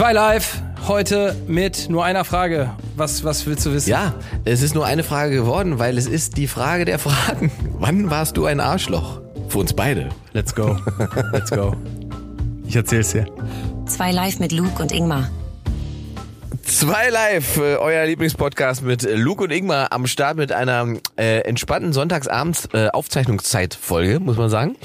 Zwei live, heute mit nur einer Frage. Was, was willst du wissen? Ja, es ist nur eine Frage geworden, weil es ist die Frage der Fragen. Wann warst du ein Arschloch? Für uns beide. Let's go. Let's go. Ich erzähl's dir. Zwei live mit Luke und Ingmar. Zwei Live, äh, euer Lieblingspodcast mit Luke und Ingmar am Start mit einer äh, entspannten Sonntagsabends äh, Aufzeichnungszeitfolge, muss man sagen.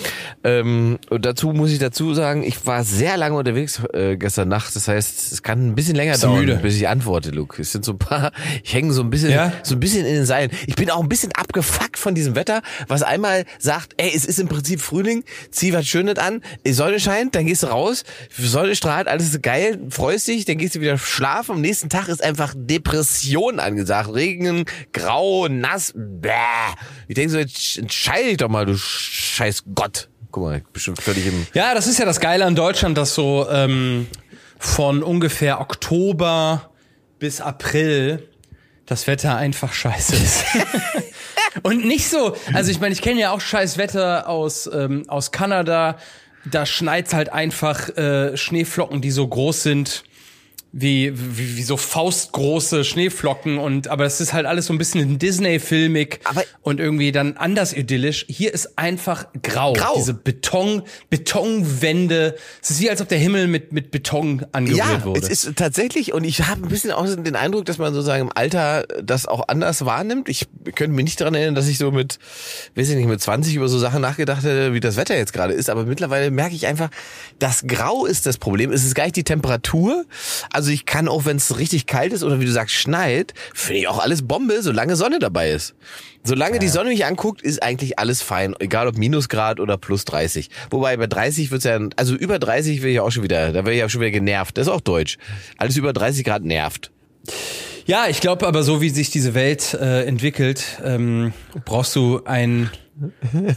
Ähm, und dazu muss ich dazu sagen, ich war sehr lange unterwegs äh, gestern Nacht. Das heißt, es kann ein bisschen länger Bist dauern, müde? bis ich antworte, Luke. Es sind so ein paar, ich hänge so ein bisschen, Ja? so ein bisschen in den Seilen. Ich bin auch ein bisschen abgefuckt von diesem Wetter, was einmal sagt, ey, es ist im Prinzip Frühling, zieh was Schönes an, die Sonne scheint, dann gehst du raus, Sonne strahlt, alles ist geil, freust dich, dann gehst du wieder schlafen. Am nächsten Tag ist einfach Depression angesagt. Regen, grau, nass, bäh. Ich denke so, jetzt entscheide dich doch mal, du scheiß Gott. Guck mal, ich bin schon völlig im... Ja, das ist ja das Geile an Deutschland, dass so ähm, von ungefähr Oktober bis April das Wetter einfach scheiße ist. Und nicht so, also ich meine, ich kenne ja auch scheiß Wetter aus, ähm, aus Kanada. Da schneit's halt einfach äh, Schneeflocken, die so groß sind wie, wie, wie so faustgroße Schneeflocken und aber es ist halt alles so ein bisschen Disney-filmig und irgendwie dann anders idyllisch. Hier ist einfach grau. Grau. Diese Beton, Betonwände. Es ist wie als ob der Himmel mit, mit Beton angerührt Ja, wurde. es ist tatsächlich, und ich habe ein bisschen auch den Eindruck, dass man sozusagen im Alter das auch anders wahrnimmt. Ich könnte mich nicht daran erinnern, dass ich so mit, weiß ich nicht, mit 20 über so Sachen nachgedacht hätte, wie das Wetter jetzt gerade ist. Aber mittlerweile merke ich einfach, das Grau ist das Problem. Es ist gar nicht die Temperatur. Also ich kann auch, wenn es richtig kalt ist oder wie du sagst, schneit, finde ich auch alles Bombe, solange Sonne dabei ist. Solange die Sonne mich anguckt, ist eigentlich alles fein. Egal ob Minusgrad oder plus 30. Wobei bei 30 wird's ja, also über 30 will ich auch schon wieder, da wäre ich auch schon wieder genervt. Das ist auch deutsch. Alles über 30 Grad nervt. ja, ich glaube aber so wie sich diese Welt äh, entwickelt, ähm, brauchst du ein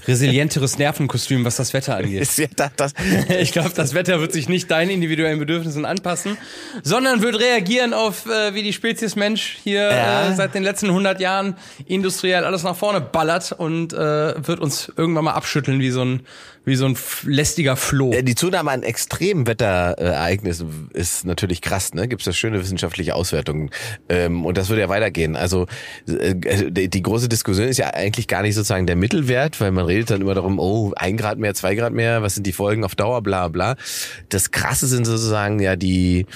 resilienteres Nervenkostüm, was das Wetter angeht. Ist ja das, das, Ich glaube, das Wetter wird sich nicht deinen individuellen Bedürfnissen anpassen, sondern wird reagieren auf, äh, wie die Spezies Mensch hier Ja. äh, seit den letzten 100 Jahren industriell alles nach vorne ballert und äh, wird uns irgendwann mal abschütteln wie so ein, wie so ein lästiger Floh. die Zunahme an Extremwetterereignissen ist natürlich krass, ne? Gibt's da schöne wissenschaftliche Auswertungen. Ähm, und das würde ja weitergehen. Also äh, die, die große Diskussion ist ja eigentlich gar nicht sozusagen der Mittelwert, weil man redet dann immer darum, oh, ein Grad mehr, zwei Grad mehr, was sind die Folgen auf Dauer, bla bla. Das krasse sind sozusagen ja die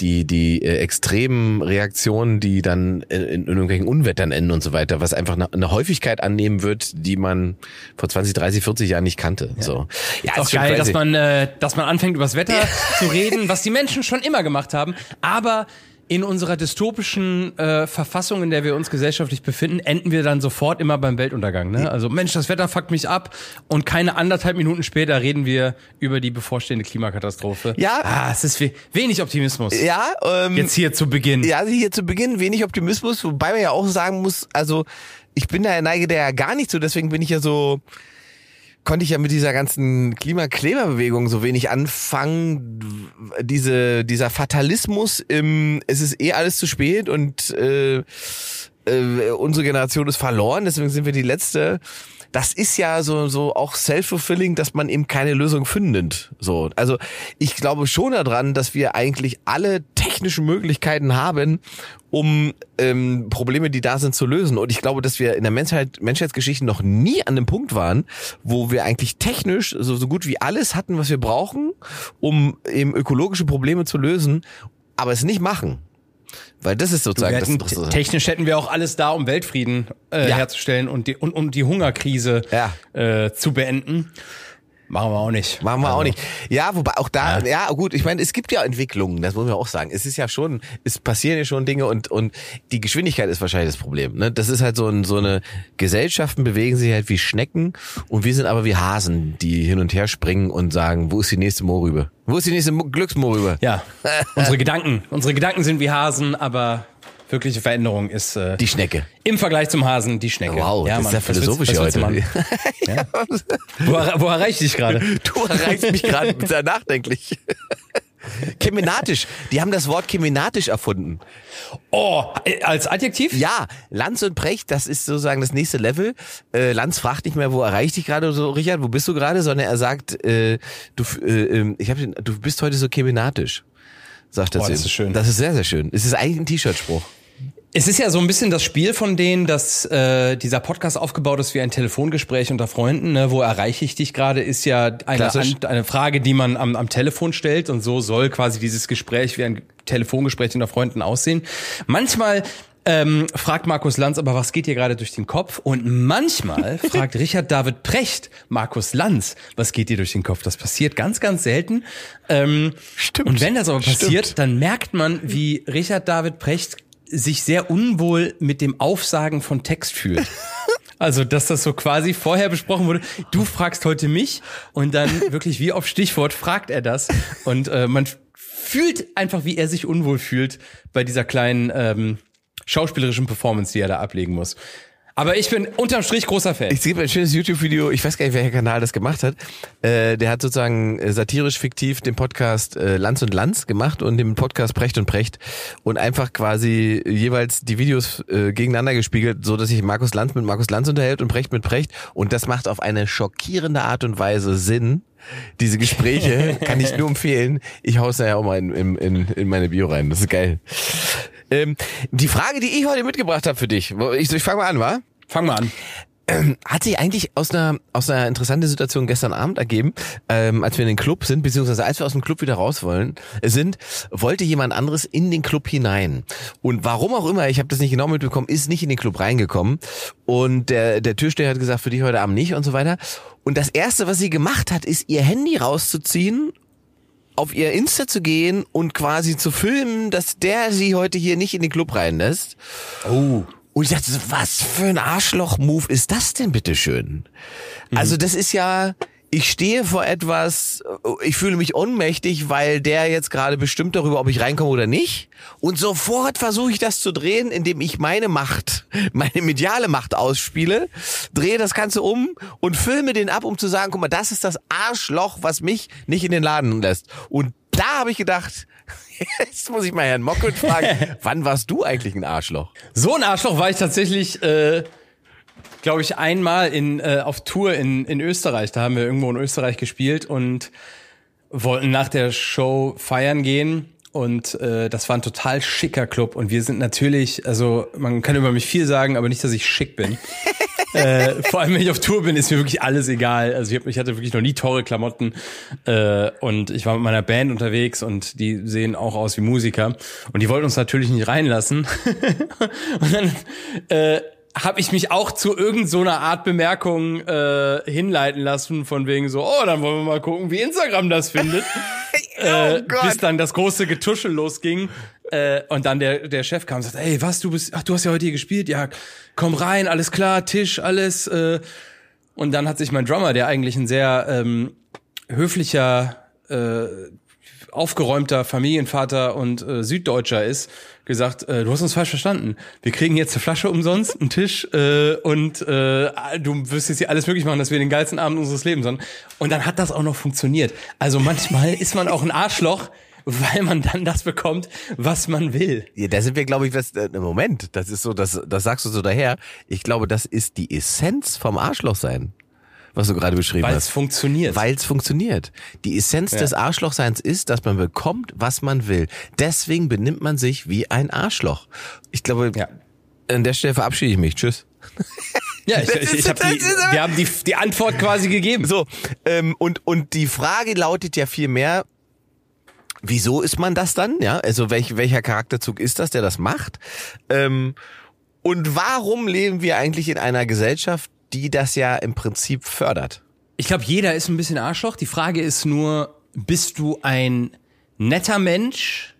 die die äh, extremen Reaktionen, die dann in, in irgendwelchen Unwettern enden und so weiter, was einfach eine, eine Häufigkeit annehmen wird, die man vor 20, 30, 40 Jahren nicht kannte. So. Ja, ist auch geil, crazy. dass man, äh, dass man anfängt, über das Wetter zu reden, was die Menschen schon immer gemacht haben. Aber in unserer dystopischen äh, Verfassung, in der wir uns gesellschaftlich befinden, enden wir dann sofort immer beim Weltuntergang. Ne? Also Mensch, das Wetter fuckt mich ab und keine anderthalb Minuten später reden wir über die bevorstehende Klimakatastrophe. Ja. Ah, es ist we wenig Optimismus. Ja, ähm, Jetzt hier zu Beginn. ja, also hier zu Beginn wenig Optimismus, wobei man ja auch sagen muss, also ich bin da neige der ja gar nicht so, deswegen bin ich ja so, konnte ich ja mit dieser ganzen Klimakleberbewegung so wenig anfangen. Diese, dieser Fatalismus im, es ist eh alles zu spät und äh, äh, unsere Generation ist verloren, deswegen sind wir die letzte. Das ist ja so so auch self-fulfilling, dass man eben keine Lösung findet. So, also ich glaube schon daran, dass wir eigentlich alle technischen Möglichkeiten haben, um ähm, Probleme, die da sind, zu lösen. Und ich glaube, dass wir in der Menschheit, Menschheitsgeschichte noch nie an dem Punkt waren, wo wir eigentlich technisch so, so gut wie alles hatten, was wir brauchen, um eben ökologische Probleme zu lösen, aber es nicht machen. Weil das ist sozusagen hätten, das, das technisch hätten wir auch alles da, um Weltfrieden äh, Ja. herzustellen und die, und, um die Hungerkrise Ja. äh, zu beenden. Machen wir auch nicht. Machen wir Also, auch nicht. Ja, wobei auch da, ja. gut, ich meine, es gibt ja Entwicklungen, das muss man auch sagen. Es ist ja schon, es passieren ja schon Dinge und, und die Geschwindigkeit ist wahrscheinlich das Problem. Ne? Das ist halt so, ein, so eine, Gesellschaften bewegen sich halt wie Schnecken und wir sind aber wie Hasen, die hin und her springen und sagen, wo ist die nächste Mohrrübe? Wo ist die nächste Mo- Glücksmohrrübe? Ja, unsere Gedanken. Unsere Gedanken sind wie Hasen, aber wirkliche Veränderung ist äh, Die Schnecke. im Vergleich zum Hasen die Schnecke. Wow, das ist Mann, ja was willst- philosophisch was willst du heute. machen? Ja. Wo, wo erreicht dich gerade? Du erreichst mich gerade sehr nachdenklich. Kemenatisch. Die haben das Wort kemenatisch erfunden. Oh, äh, als Adjektiv? Ja, Lanz und Precht, das ist sozusagen das nächste Level. Äh, Lanz fragt nicht mehr, wo erreicht dich gerade so, Richard, wo bist du gerade, sondern er sagt, äh, du, äh, ähm, ich hab, du bist heute so kemenatisch. Sagt er Boah, zu das ist schön. Das ist sehr, sehr schön. Es ist eigentlich ein T-Shirt-Spruch. Es ist ja so ein bisschen das Spiel von denen, dass äh, dieser Podcast aufgebaut ist wie ein Telefongespräch unter Freunden. Ne? Wo erreiche ich dich gerade, ist ja eine, an, eine Frage, die man am, am Telefon stellt. Und so soll quasi dieses Gespräch wie ein Telefongespräch unter Freunden aussehen. Manchmal ähm, fragt Markus Lanz aber, was geht dir gerade durch den Kopf? Und manchmal fragt Richard David Precht Markus Lanz, was geht dir durch den Kopf? Das passiert ganz, ganz selten. Ähm, Stimmt. Und wenn das aber passiert, Stimmt. dann merkt man, wie Richard David Precht sich sehr unwohl mit dem Aufsagen von Text fühlt. Also, dass das so quasi vorher besprochen wurde. Du fragst heute mich und dann wirklich wie auf Stichwort fragt er das. Und äh, man fühlt einfach, wie er sich unwohl fühlt bei dieser kleinen ähm, schauspielerischen Performance, die er da ablegen muss. Aber ich bin unterm Strich großer Fan. Es gibt ein schönes YouTube-Video, ich weiß gar nicht, welcher Kanal das gemacht hat. Äh, der hat sozusagen äh, satirisch fiktiv den Podcast äh, Lanz und Lanz gemacht und den Podcast Precht und Precht und einfach quasi jeweils die Videos äh, gegeneinander gespiegelt, so dass sich Markus Lanz mit Markus Lanz unterhält und Precht mit Precht und das macht auf eine schockierende Art und Weise Sinn. Diese Gespräche kann ich nur empfehlen. Ich hau's ja auch mal in, in, in, in meine Bio rein. Das ist geil. Ähm, die Frage, die ich heute mitgebracht habe für dich, ich, ich fange mal an, wa? Fang mal an. hat sich eigentlich aus einer aus einer interessanten Situation gestern Abend ergeben, ähm, als wir in den Club sind, beziehungsweise als wir aus dem Club wieder raus wollen, sind, wollte jemand anderes in den Club hinein. Und warum auch immer, ich habe das nicht genau mitbekommen, ist nicht in den Club reingekommen. Und der, der Türsteher hat gesagt, für dich heute Abend nicht und so weiter. Und das Erste, was sie gemacht hat, ist ihr Handy rauszuziehen auf ihr Insta zu gehen und quasi zu filmen, dass der sie heute hier nicht in den Club reinlässt. Oh. Und ich dachte, was für ein Arschloch-Move ist das denn bitteschön? Also das ist ja, ich stehe vor etwas, ich fühle mich ohnmächtig, weil der jetzt gerade bestimmt darüber, ob ich reinkomme oder nicht. Und sofort versuche ich das zu drehen, indem ich meine Macht, meine mediale Macht ausspiele, drehe das Ganze um und filme den ab, um zu sagen, guck mal, das ist das Arschloch, was mich nicht in den Laden lässt. Und da habe ich gedacht, jetzt muss ich mal Herrn Mockelt fragen, wann warst du eigentlich ein Arschloch? So ein Arschloch war ich tatsächlich, äh, glaube ich, einmal in, äh, auf Tour in, in Österreich. Da haben wir irgendwo in Österreich gespielt und wollten nach der Show feiern gehen. Und äh, das war ein total schicker Club. Und wir sind natürlich, also man kann über mich viel sagen, aber nicht, dass ich schick bin. äh, vor allem, wenn ich auf Tour bin, ist mir wirklich alles egal. Also ich, hab, ich hatte wirklich noch nie teure Klamotten äh, und ich war mit meiner Band unterwegs und die sehen auch aus wie Musiker und die wollten uns natürlich nicht reinlassen. und dann äh, habe ich mich auch zu irgend so einer Art Bemerkung äh, hinleiten lassen, von wegen so, oh, dann wollen wir mal gucken, wie Instagram das findet. äh, bis dann das große Getuschel losging. Äh, und dann der, der Chef kam und sagte, ey, was, du bist, ach, du hast ja heute hier gespielt, ja, komm rein, alles klar, Tisch, alles. Äh. Und dann hat sich mein Drummer, der eigentlich ein sehr ähm, höflicher, äh, aufgeräumter Familienvater und äh, Süddeutscher ist, gesagt, äh, du hast uns falsch verstanden. Wir kriegen jetzt eine Flasche umsonst, einen Tisch äh, und äh, du wirst jetzt hier alles möglich machen, dass wir den geilsten Abend unseres Lebens haben. Und dann hat das auch noch funktioniert. Also manchmal ist man auch ein Arschloch, weil man dann das bekommt, was man will. Ja, da sind wir, glaube ich, was, äh, im Moment, das ist so, das, das sagst du so daher. Ich glaube, das ist die Essenz vom Arschloch sein, was du gerade beschrieben Weil es hast. funktioniert. Weil es funktioniert. Die Essenz Ja. des Arschlochseins ist, dass man bekommt, was man will. Deswegen benimmt man sich wie ein Arschloch. Ich glaube, Ja. an der Stelle verabschiede ich mich. Tschüss. ja, ich, ich, ich hab die, wir haben die, die Antwort quasi gegeben. So, ähm, und, und die Frage lautet ja viel mehr, wieso ist man das dann? Ja, also welch, welcher Charakterzug ist das, der das macht? Ähm, und warum leben wir eigentlich in einer Gesellschaft, die das ja im Prinzip fördert? Ich glaube, jeder ist ein bisschen Arschloch. Die Frage ist nur, bist du ein netter Mensch,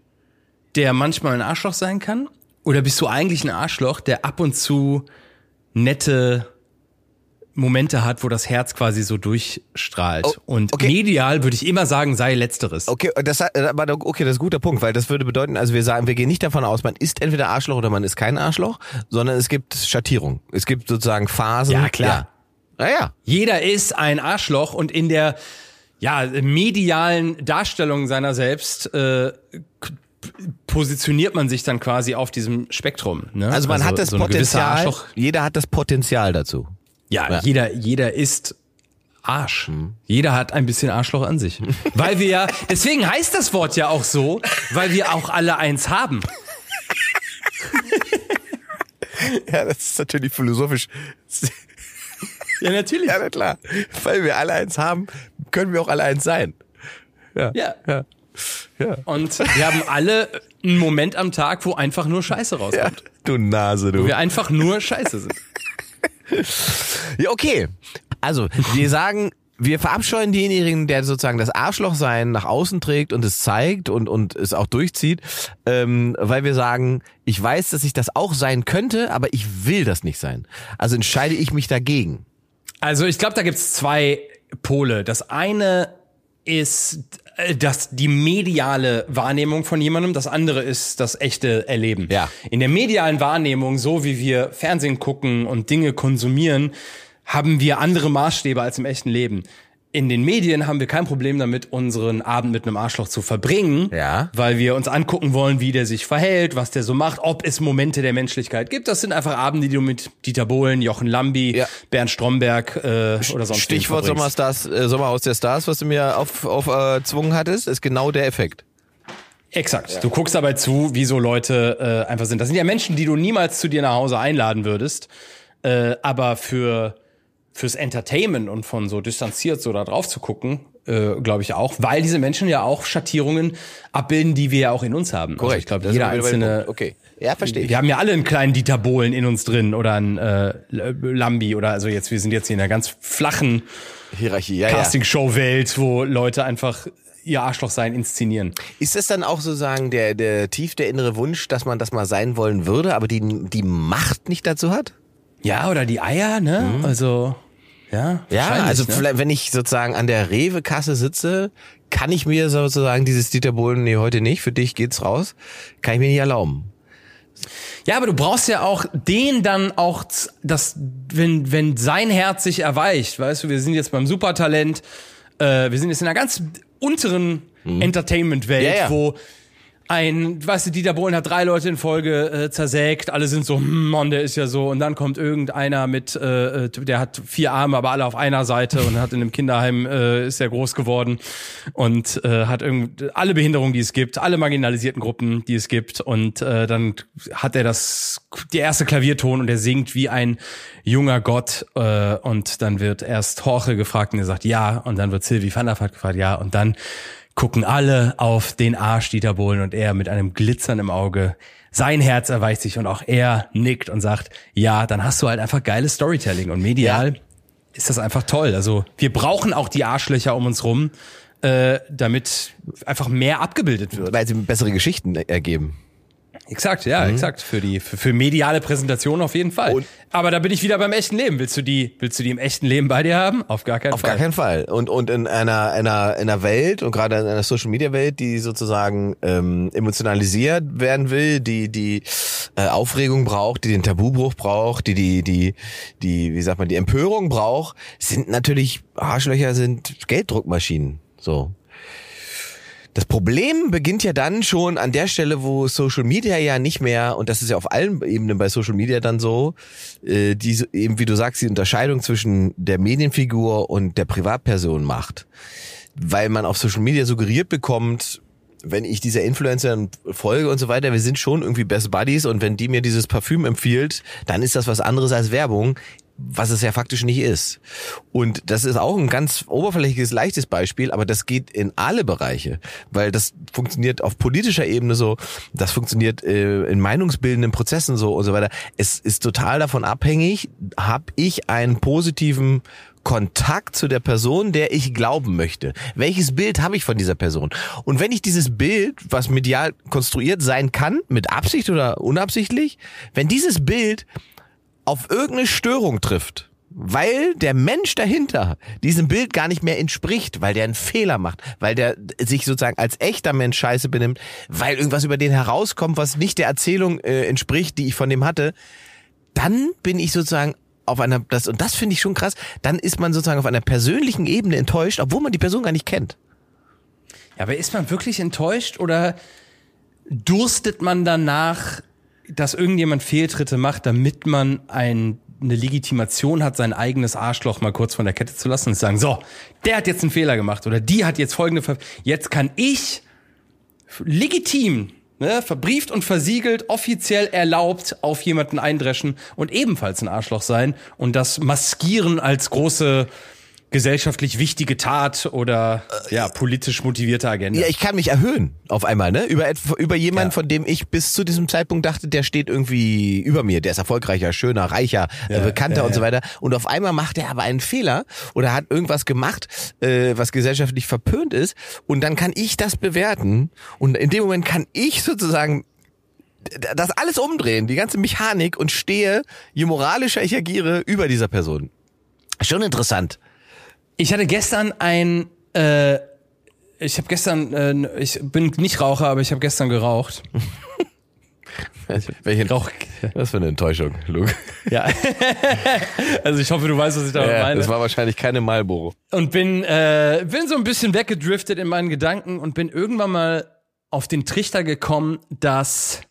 der manchmal ein Arschloch sein kann? Oder bist du eigentlich ein Arschloch, der ab und zu nette Momente hat, wo das Herz quasi so durchstrahlt? Oh, und okay. medial würde ich immer sagen, sei letzteres. Okay, das, aber okay, das ist ein guter Punkt, weil das würde bedeuten, also wir sagen, wir gehen nicht davon aus, man ist entweder Arschloch oder man ist kein Arschloch, sondern es gibt Schattierung. Es gibt sozusagen Phasen. Ja, klar. Ja. Naja. Jeder ist ein Arschloch und in der ja, medialen Darstellung seiner selbst äh, positioniert man sich dann quasi auf diesem Spektrum. Ne? Also man hat das so Potenzial, jeder hat das Potenzial dazu. Ja, Ja. jeder jeder ist Arsch. Jeder hat ein bisschen Arschloch an sich. Weil wir ja, deswegen heißt das Wort ja auch so, weil wir auch alle eins haben. Ja, das ist natürlich philosophisch. Ja, natürlich. Ja, na klar. Weil wir alle eins haben, können wir auch alle eins sein. Ja. Ja. Ja. Ja. Und wir haben alle einen Moment am Tag, wo einfach nur Scheiße ja. rauskommt. Du Nase, du. Wo wir einfach nur Scheiße sind. Ja, okay. Also, wir sagen, wir verabscheuen denjenigen, der sozusagen das Arschlochsein nach außen trägt und es zeigt und, und es auch durchzieht, ähm, weil wir sagen, ich weiß, dass ich das auch sein könnte, aber ich will das nicht sein. Also entscheide ich mich dagegen. Also ich glaube, da gibt's zwei Pole. Das eine ist das die mediale Wahrnehmung von jemandem, das andere ist das echte Erleben. Ja. In der medialen Wahrnehmung, so wie wir Fernsehen gucken und Dinge konsumieren, haben wir andere Maßstäbe als im echten Leben. In den Medien haben wir kein Problem damit, unseren Abend mit einem Arschloch zu verbringen, Ja. weil wir uns angucken wollen, wie der sich verhält, was der so macht, ob es Momente der Menschlichkeit gibt. Das sind einfach Abende, die du mit Dieter Bohlen, Jochen Lambi, Ja. Bernd Stromberg äh, oder sonst Stichwort. Sommerstars, äh, Sommerhaus der Stars, was du mir auf, auf äh, hattest, ist genau der Effekt. Exakt. Du guckst dabei zu, wie so Leute äh, einfach sind. Das sind ja Menschen, die du niemals zu dir nach Hause einladen würdest, äh, aber für fürs Entertainment und von so distanziert so da drauf zu gucken, äh, glaube ich auch, weil diese Menschen ja auch Schattierungen abbilden, die wir ja auch in uns haben. Also ich glaube, jeder einzelne. Okay. Ja, verstehe ich. Wir haben ja alle einen kleinen Dieter Bohlen in uns drin oder einen äh, Lambi oder also jetzt wir sind jetzt hier in einer ganz flachen Hierarchie, ja, ja. Castingshow-Welt, wo Leute einfach ihr Arschlochsein inszenieren. Ist das dann auch sozusagen der, der tief der innere Wunsch, dass man das mal sein wollen würde, aber die, die Macht nicht dazu hat? Ja, oder die Eier, ne? Also, ja. Ja, also ne? vielleicht, wenn ich sozusagen an der Rewe-Kasse sitze, kann ich mir sozusagen dieses Dieter Bohlen, nee, heute nicht, für dich geht's raus, kann ich mir nicht erlauben. Ja, aber du brauchst ja auch den dann auch, das, wenn, wenn sein Herz sich erweicht, weißt du, wir sind jetzt beim Supertalent, äh, wir sind jetzt in einer ganz unteren Entertainment-Welt, Mhm. Ja, ja. wo ein, weißt du, Dieter Bohlen hat drei Leute in Folge äh, zersägt, alle sind so, hm, Mann, der ist ja so, und dann kommt irgendeiner mit, äh, äh, der hat vier Arme, aber alle auf einer Seite und hat in einem Kinderheim, äh, ist er groß geworden und äh, hat irgend alle Behinderungen, die es gibt, alle marginalisierten Gruppen, die es gibt. Und äh, dann hat er das, die erste Klavierton und er singt wie ein junger Gott äh, und dann wird erst Jorge gefragt und er sagt ja. Und dann wird Sylvie van der Vaart gefragt ja. Und dann gucken alle auf den Arsch Dieter Bohlen und er mit einem Glitzern im Auge. Sein Herz erweicht sich und auch er nickt und sagt, ja, dann hast du halt einfach geiles Storytelling und medial ist das einfach toll. Also wir brauchen auch die Arschlöcher um uns rum, äh, damit einfach mehr abgebildet wird. Weil sie bessere Geschichten ergeben. Exakt, ja, exakt. Für die, für, für mediale Präsentation auf jeden Fall. Und- Aber da bin ich wieder beim echten Leben. Willst du die, willst du die im echten Leben bei dir haben? Auf gar keinen Auf Fall. gar keinen Fall. Und, und in einer, einer, einer Welt und gerade in einer Social Media Welt, die sozusagen ähm, emotionalisiert werden will, die die äh, Aufregung braucht, die den Tabubruch braucht, die die die die wie sagt man die Empörung braucht, sind natürlich Arschlöcher sind Gelddruckmaschinen. So. Das Problem beginnt ja dann schon an der Stelle, wo Social Media ja nicht mehr, und das ist ja auf allen Ebenen bei Social Media dann so, äh, diese, eben wie du sagst, die Unterscheidung zwischen der Medienfigur und der Privatperson macht. Weil man auf Social Media suggeriert bekommt, wenn ich dieser Influencer folge und so weiter, wir sind schon irgendwie Best Buddies und wenn die mir dieses Parfüm empfiehlt, dann ist das was anderes als Werbung, was es ja faktisch nicht ist. Und das ist auch ein ganz oberflächliches, leichtes Beispiel, aber das geht in alle Bereiche, weil das funktioniert auf politischer Ebene so, das funktioniert äh, in meinungsbildenden Prozessen so und so weiter. Es ist total davon abhängig, habe ich einen positiven Kontakt zu der Person, der ich glauben möchte. Welches Bild habe ich von dieser Person? Und wenn ich dieses Bild, was medial konstruiert sein kann, mit Absicht oder unabsichtlich, wenn dieses Bild auf irgendeine Störung trifft, weil der Mensch dahinter diesem Bild gar nicht mehr entspricht, weil der einen Fehler macht, weil der sich sozusagen als echter Mensch scheiße benimmt, weil irgendwas über den herauskommt, was nicht der Erzählung äh, entspricht, die ich von dem hatte, dann bin ich sozusagen auf einer, das, und das finde ich schon krass, dann ist man sozusagen auf einer persönlichen Ebene enttäuscht, obwohl man die Person gar nicht kennt. Ja, aber ist man wirklich enttäuscht oder durstet man danach, dass irgendjemand Fehltritte macht, damit man ein eine Legitimation hat, sein eigenes Arschloch mal kurz von der Kette zu lassen und zu sagen, so, der hat jetzt einen Fehler gemacht oder die hat jetzt folgende, Ver jetzt kann ich legitim, ne, verbrieft und versiegelt, offiziell erlaubt auf jemanden eindreschen und ebenfalls ein Arschloch sein und das maskieren als große gesellschaftlich wichtige Tat oder ja politisch motivierte Agenda. Ja, ich kann mich erhöhen auf einmal, ne? Über über jemanden, Ja. von dem ich bis zu diesem Zeitpunkt dachte, der steht irgendwie über mir, der ist erfolgreicher, schöner, reicher, äh, bekannter ja, und so ja. weiter. Und auf einmal macht er aber einen Fehler oder hat irgendwas gemacht, äh, was gesellschaftlich verpönt ist. Und dann kann ich das bewerten. Und in dem Moment kann ich sozusagen das alles umdrehen, die ganze Mechanik und stehe, je moralischer ich agiere, über dieser Person. Schon interessant. Ich hatte gestern ein, äh, ich habe gestern, äh, ich bin nicht Raucher, aber ich habe gestern geraucht. Welche, Rauch, was für eine Enttäuschung, Luke. ja. also ich hoffe, du weißt, was ich damit Ja, meine. das war wahrscheinlich keine Marlboro. und bin, äh, bin so ein bisschen weggedriftet in meinen Gedanken und bin irgendwann mal auf den Trichter gekommen, dass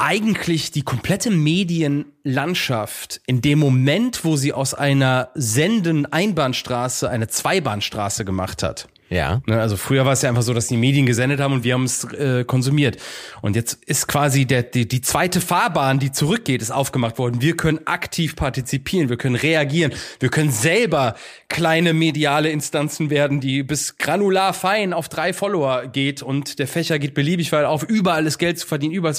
eigentlich die komplette Medienlandschaft in dem Moment, wo sie aus einer senden Einbahnstraße eine Zweibahnstraße gemacht hat. Ja. Ne, also früher war es ja einfach so, dass die Medien gesendet haben und wir haben es äh, konsumiert. Und jetzt ist quasi der, die, die zweite Fahrbahn, die zurückgeht, ist aufgemacht worden. Wir können aktiv partizipieren, wir können reagieren, wir können selber kleine mediale Instanzen werden, die bis granular fein auf drei Follower geht und der Fächer geht beliebig weit auf, überall ist Geld zu verdienen, überall.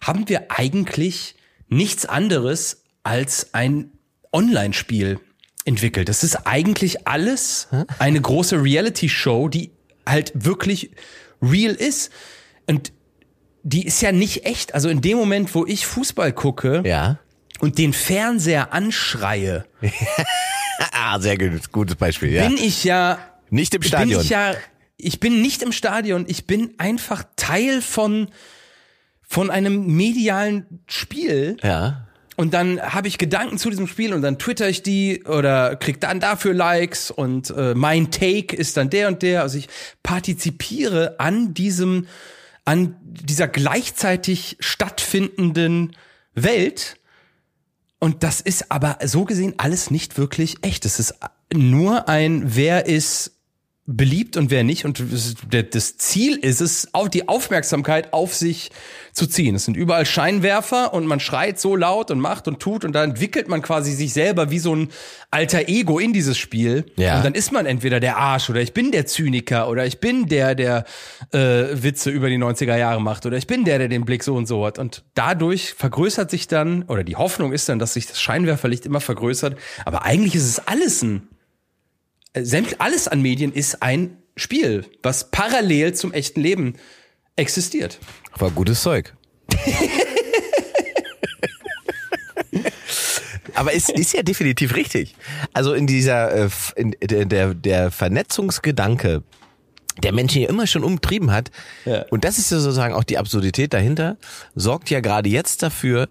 Haben wir eigentlich nichts anderes als ein Online-Spiel entwickelt. Das ist eigentlich alles eine große Reality-Show, die halt wirklich real ist. Und die ist ja nicht echt. Also in dem Moment, wo ich Fußball gucke Ja. und den Fernseher anschreie, Ah, sehr gut, gutes Beispiel, ja. bin ich ja Nicht im bin Stadion. ich ja ich bin nicht im Stadion, ich bin einfach Teil von von einem medialen Spiel. ja. Und dann habe ich Gedanken zu diesem Spiel und dann twitter ich die oder krieg dann dafür Likes und äh, mein Take ist dann der und der. Also ich partizipiere an diesem, an dieser gleichzeitig stattfindenden Welt. Und das ist aber so gesehen alles nicht wirklich echt. Es ist nur ein, wer ist beliebt und wer nicht. Und das- Ziel ist es, auch die Aufmerksamkeit auf sich zu ziehen. Es sind überall Scheinwerfer und man schreit so laut und macht und tut und da entwickelt man quasi sich selber wie so ein alter Ego in dieses Spiel. Ja. Und dann ist man entweder der Arsch oder ich bin der Zyniker oder ich bin der, der äh, Witze über die 90er Jahre macht oder ich bin der, der den Blick so und so hat. Und dadurch vergrößert sich dann, oder die Hoffnung ist dann, dass sich das Scheinwerferlicht immer vergrößert. Aber eigentlich ist es alles ein äh, alles an Medien ist ein Spiel, was parallel zum echten Leben existiert. War gutes Zeug. Aber es ist ja definitiv richtig. Also in dieser, äh, in der, der, der Vernetzungsgedanke, der Menschen ja immer schon umtrieben hat, Ja. und das ist ja sozusagen auch die Absurdität dahinter, sorgt ja gerade jetzt dafür,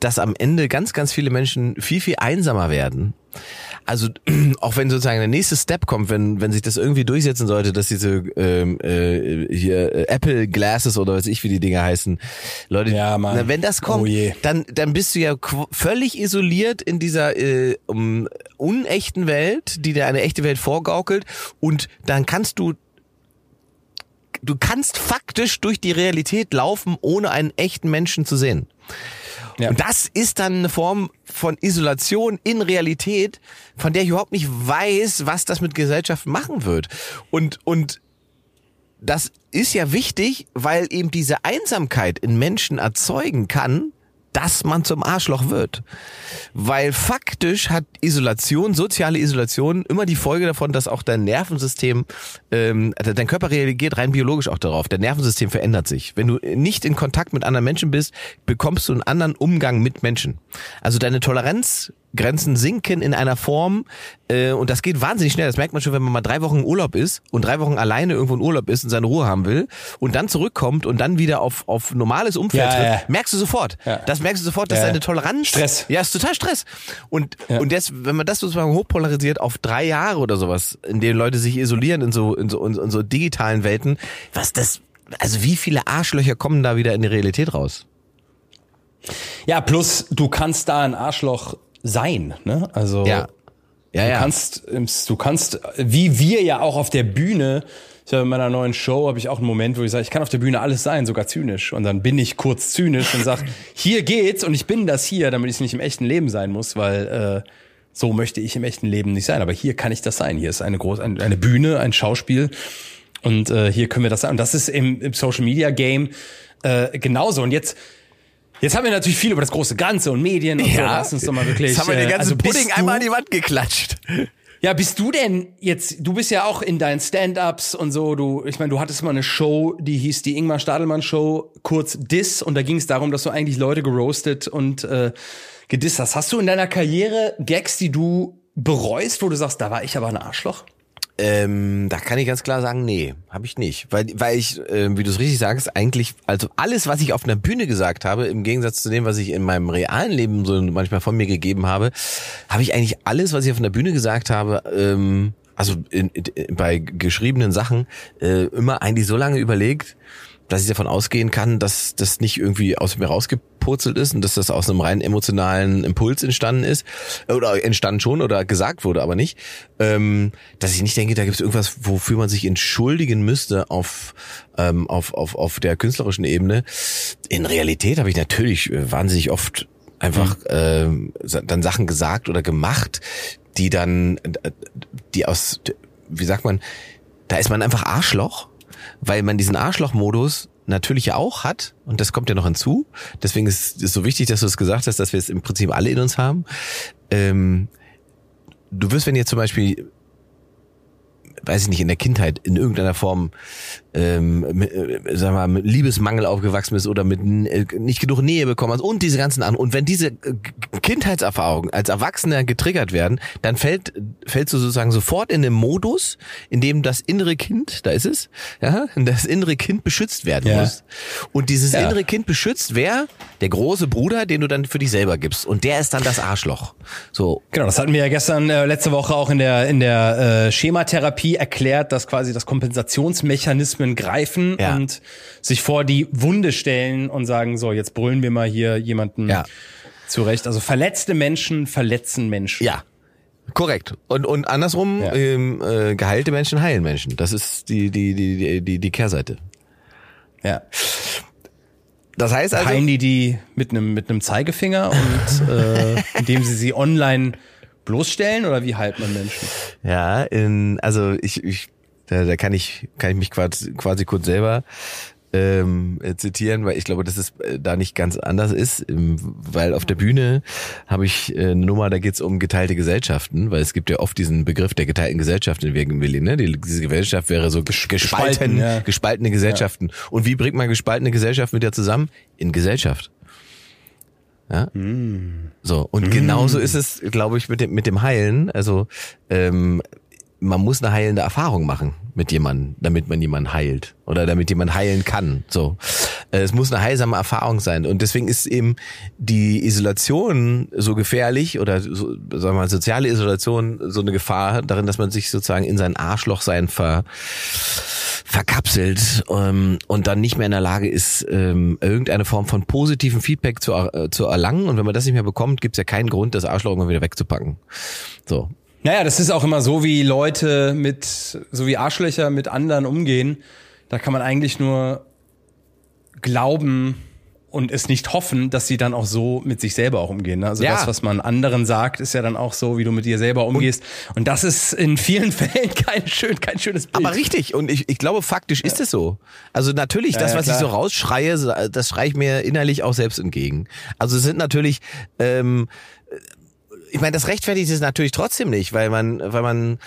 dass am Ende ganz, ganz viele Menschen viel, viel einsamer werden. Also auch wenn sozusagen der nächste Step kommt, wenn wenn sich das irgendwie durchsetzen sollte, dass diese ähm, äh, hier äh, Apple Glasses oder weiß ich wie die Dinger heißen, Leute, Ja, na, wenn das kommt, Oh dann dann bist du ja völlig isoliert in dieser äh, um, unechten Welt, die dir eine echte Welt vorgaukelt und dann kannst du du kannst faktisch durch die Realität laufen, ohne einen echten Menschen zu sehen. Ja. Und das ist dann eine Form von Isolation in Realität, von der ich überhaupt nicht weiß, was das mit Gesellschaft machen wird. Und, und das ist ja wichtig, weil eben diese Einsamkeit in Menschen erzeugen kann, dass man zum Arschloch wird. Weil faktisch hat Isolation, soziale Isolation immer die Folge davon, dass auch dein Nervensystem, ähm, dein Körper reagiert rein biologisch auch darauf. Dein Nervensystem verändert sich. Wenn du nicht in Kontakt mit anderen Menschen bist, bekommst du einen anderen Umgang mit Menschen. Also deine Toleranzgrenzen sinken in einer Form, äh, und das geht wahnsinnig schnell. Das merkt man schon, wenn man mal drei Wochen im Urlaub ist und drei Wochen alleine irgendwo in Urlaub ist und seine Ruhe haben will und dann zurückkommt und dann wieder auf, auf normales Umfeld Ja, tritt, ja. merkst du sofort. Ja. Das merkst du sofort, dass deine Toleranz. Stress. Ja, ist total Stress. Und, und das, wenn man das sozusagen hochpolarisiert auf drei Jahre oder sowas, in denen Leute sich isolieren in so, in so, in so, in so digitalen Welten, was das, also wie viele Arschlöcher kommen da wieder in die Realität raus? Ja, plus du kannst da ein Arschloch sein, ne? Also Ja. Ja, du ja. kannst, du kannst, wie wir ja auch auf der Bühne, ich habe in meiner neuen Show habe ich auch einen Moment, wo ich sage, ich kann auf der Bühne alles sein, sogar zynisch. Und dann bin ich kurz zynisch und sag, hier geht's und ich bin das hier, damit ich nicht im echten Leben sein muss, weil äh, so möchte ich im echten Leben nicht sein. Aber hier kann ich das sein. Hier ist eine große, eine, eine Bühne, ein Schauspiel und äh, hier können wir das sein. Und das ist im, im Social Media Game äh, genauso. Und jetzt Jetzt haben wir natürlich viel über das große Ganze und Medien und so. Lass uns doch mal wirklich. Jetzt haben wir den äh, ganzen also Pudding einmal an die Wand geklatscht. ja, bist du denn jetzt, du bist ja auch in deinen Stand-Ups und so, du, ich meine, du hattest mal eine Show, die hieß die Ingmar Stadelmann Show, kurz Diss, und da ging es darum, dass du eigentlich Leute geroastet und äh, gedisst hast. Hast du in deiner Karriere Gags, die du bereust, wo du sagst, da war ich aber ein Arschloch? Ähm, da kann ich ganz klar sagen, nee, habe ich nicht. Weil, weil ich, ähm, wie du es richtig sagst, eigentlich, also alles, was ich auf einer Bühne gesagt habe, im Gegensatz zu dem, was ich in meinem realen Leben so manchmal von mir gegeben habe, habe ich eigentlich alles, was ich auf einer Bühne gesagt habe, ähm, also in, in, bei geschriebenen Sachen, äh, immer eigentlich so lange überlegt, dass ich davon ausgehen kann, dass das nicht irgendwie aus mir rausgepurzelt ist und dass das aus einem rein emotionalen Impuls entstanden ist oder entstanden schon oder gesagt wurde, aber nicht. Ähm, dass ich nicht denke, da gibt es irgendwas, wofür man sich entschuldigen müsste auf ähm, auf auf auf der künstlerischen Ebene. In Realität habe ich natürlich äh, wahnsinnig oft einfach ähm, sa- dann Sachen gesagt oder gemacht, die dann äh, die aus wie sagt man, da ist man einfach Arschloch weil man diesen Arschloch-Modus natürlich auch hat und das kommt ja noch hinzu. Deswegen ist es so wichtig, dass du es gesagt hast, dass wir es im Prinzip alle in uns haben. Ähm, du wirst, wenn ihr zum Beispiel weiß ich nicht, in der Kindheit in irgendeiner Form, ähm, mit, äh, sag mal, mit Liebesmangel aufgewachsen bist oder mit äh, nicht genug Nähe bekommen hast und diese ganzen an und wenn diese äh, Kindheitserfahrungen als Erwachsener getriggert werden, dann fällt fällst du sozusagen sofort in den Modus, in dem das innere Kind, da ist es, ja, das innere Kind beschützt werden Ja. muss. Und dieses Ja. innere Kind beschützt wer? Der große Bruder, den du dann für dich selber gibst und der ist dann das Arschloch. So, Genau, das hatten wir ja gestern, äh, letzte Woche auch in der, in der äh, Schematherapie erklärt, dass quasi das Kompensationsmechanismen greifen Ja. und sich vor die Wunde stellen und sagen, so, jetzt brüllen wir mal hier jemanden Ja. zurecht. Also verletzte Menschen verletzen Menschen. Ja, korrekt. Und und andersrum, Ja. ähm, äh, geheilte Menschen heilen Menschen. Das ist die die die die die, die Kehrseite. ja. Das heißt also, Heilen die die mit einem mit einem Zeigefinger und äh, indem sie sie online bloßstellen oder wie heilt man Menschen? ja, in, also ich ich da, da kann ich kann ich mich quasi, quasi kurz selber ähm, äh, zitieren, weil ich glaube, dass es äh, da nicht ganz anders ist, ähm, weil auf der Bühne habe ich äh, eine Nummer, da geht es um geteilte Gesellschaften, weil es gibt ja oft diesen Begriff der geteilten Gesellschaft in Willi, ne? Die, diese Gesellschaft wäre so ges gespalten, gespalten, ja. gespaltene Gesellschaften. Und wie bringt man gespaltene Gesellschaft mit der zusammen? In Gesellschaft. Ja? So, und genauso ist es, glaube ich, mit dem, mit dem Heilen. Also, ähm, man muss eine heilende Erfahrung machen mit jemandem, damit man jemanden heilt oder damit jemand heilen kann. So, Äh, es muss eine heilsame Erfahrung sein und deswegen ist eben die Isolation so gefährlich oder so, sagen wir mal soziale Isolation so eine Gefahr darin, dass man sich sozusagen in sein Arschlochsein ver verkapselt ähm, und dann nicht mehr in der Lage ist, ähm, irgendeine Form von positiven Feedback zu, äh, zu erlangen. Und wenn man das nicht mehr bekommt, gibt es ja keinen Grund, das Arschloch irgendwann wieder wegzupacken. So. Naja, das ist auch immer so, wie Leute mit, so wie Arschlöcher mit anderen umgehen. Da kann man eigentlich nur glauben und es nicht hoffen, dass sie dann auch so mit sich selber auch umgehen. ne? Also Ja. das, was man anderen sagt, ist ja dann auch so, wie du mit dir selber umgehst. Und, das ist in vielen Fällen kein schön, kein schönes Bild. Aber richtig, und ich, ich glaube, faktisch ist es so. Also natürlich, das, ja, was ich so rausschreie, das schreie ich mir innerlich auch selbst entgegen. Also es sind natürlich, ähm, ich meine, das rechtfertigt es natürlich trotzdem nicht, weil man, weil man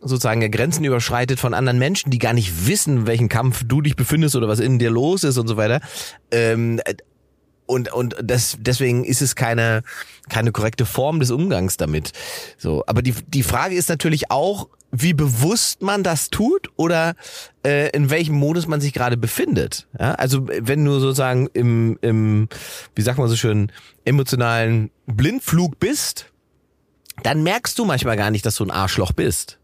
sozusagen Grenzen überschreitet von anderen Menschen, die gar nicht wissen, in welchem Kampf du dich befindest oder was in dir los ist und so weiter. Ähm, und und das deswegen ist es keine keine korrekte Form des Umgangs damit. So, aber die die Frage ist natürlich auch, wie bewusst man das tut oder äh, in welchem Modus man sich gerade befindet. Ja, also wenn du sozusagen im im wie sagt man so schön emotionalen Blindflug bist, dann merkst du manchmal gar nicht, dass du ein Arschloch bist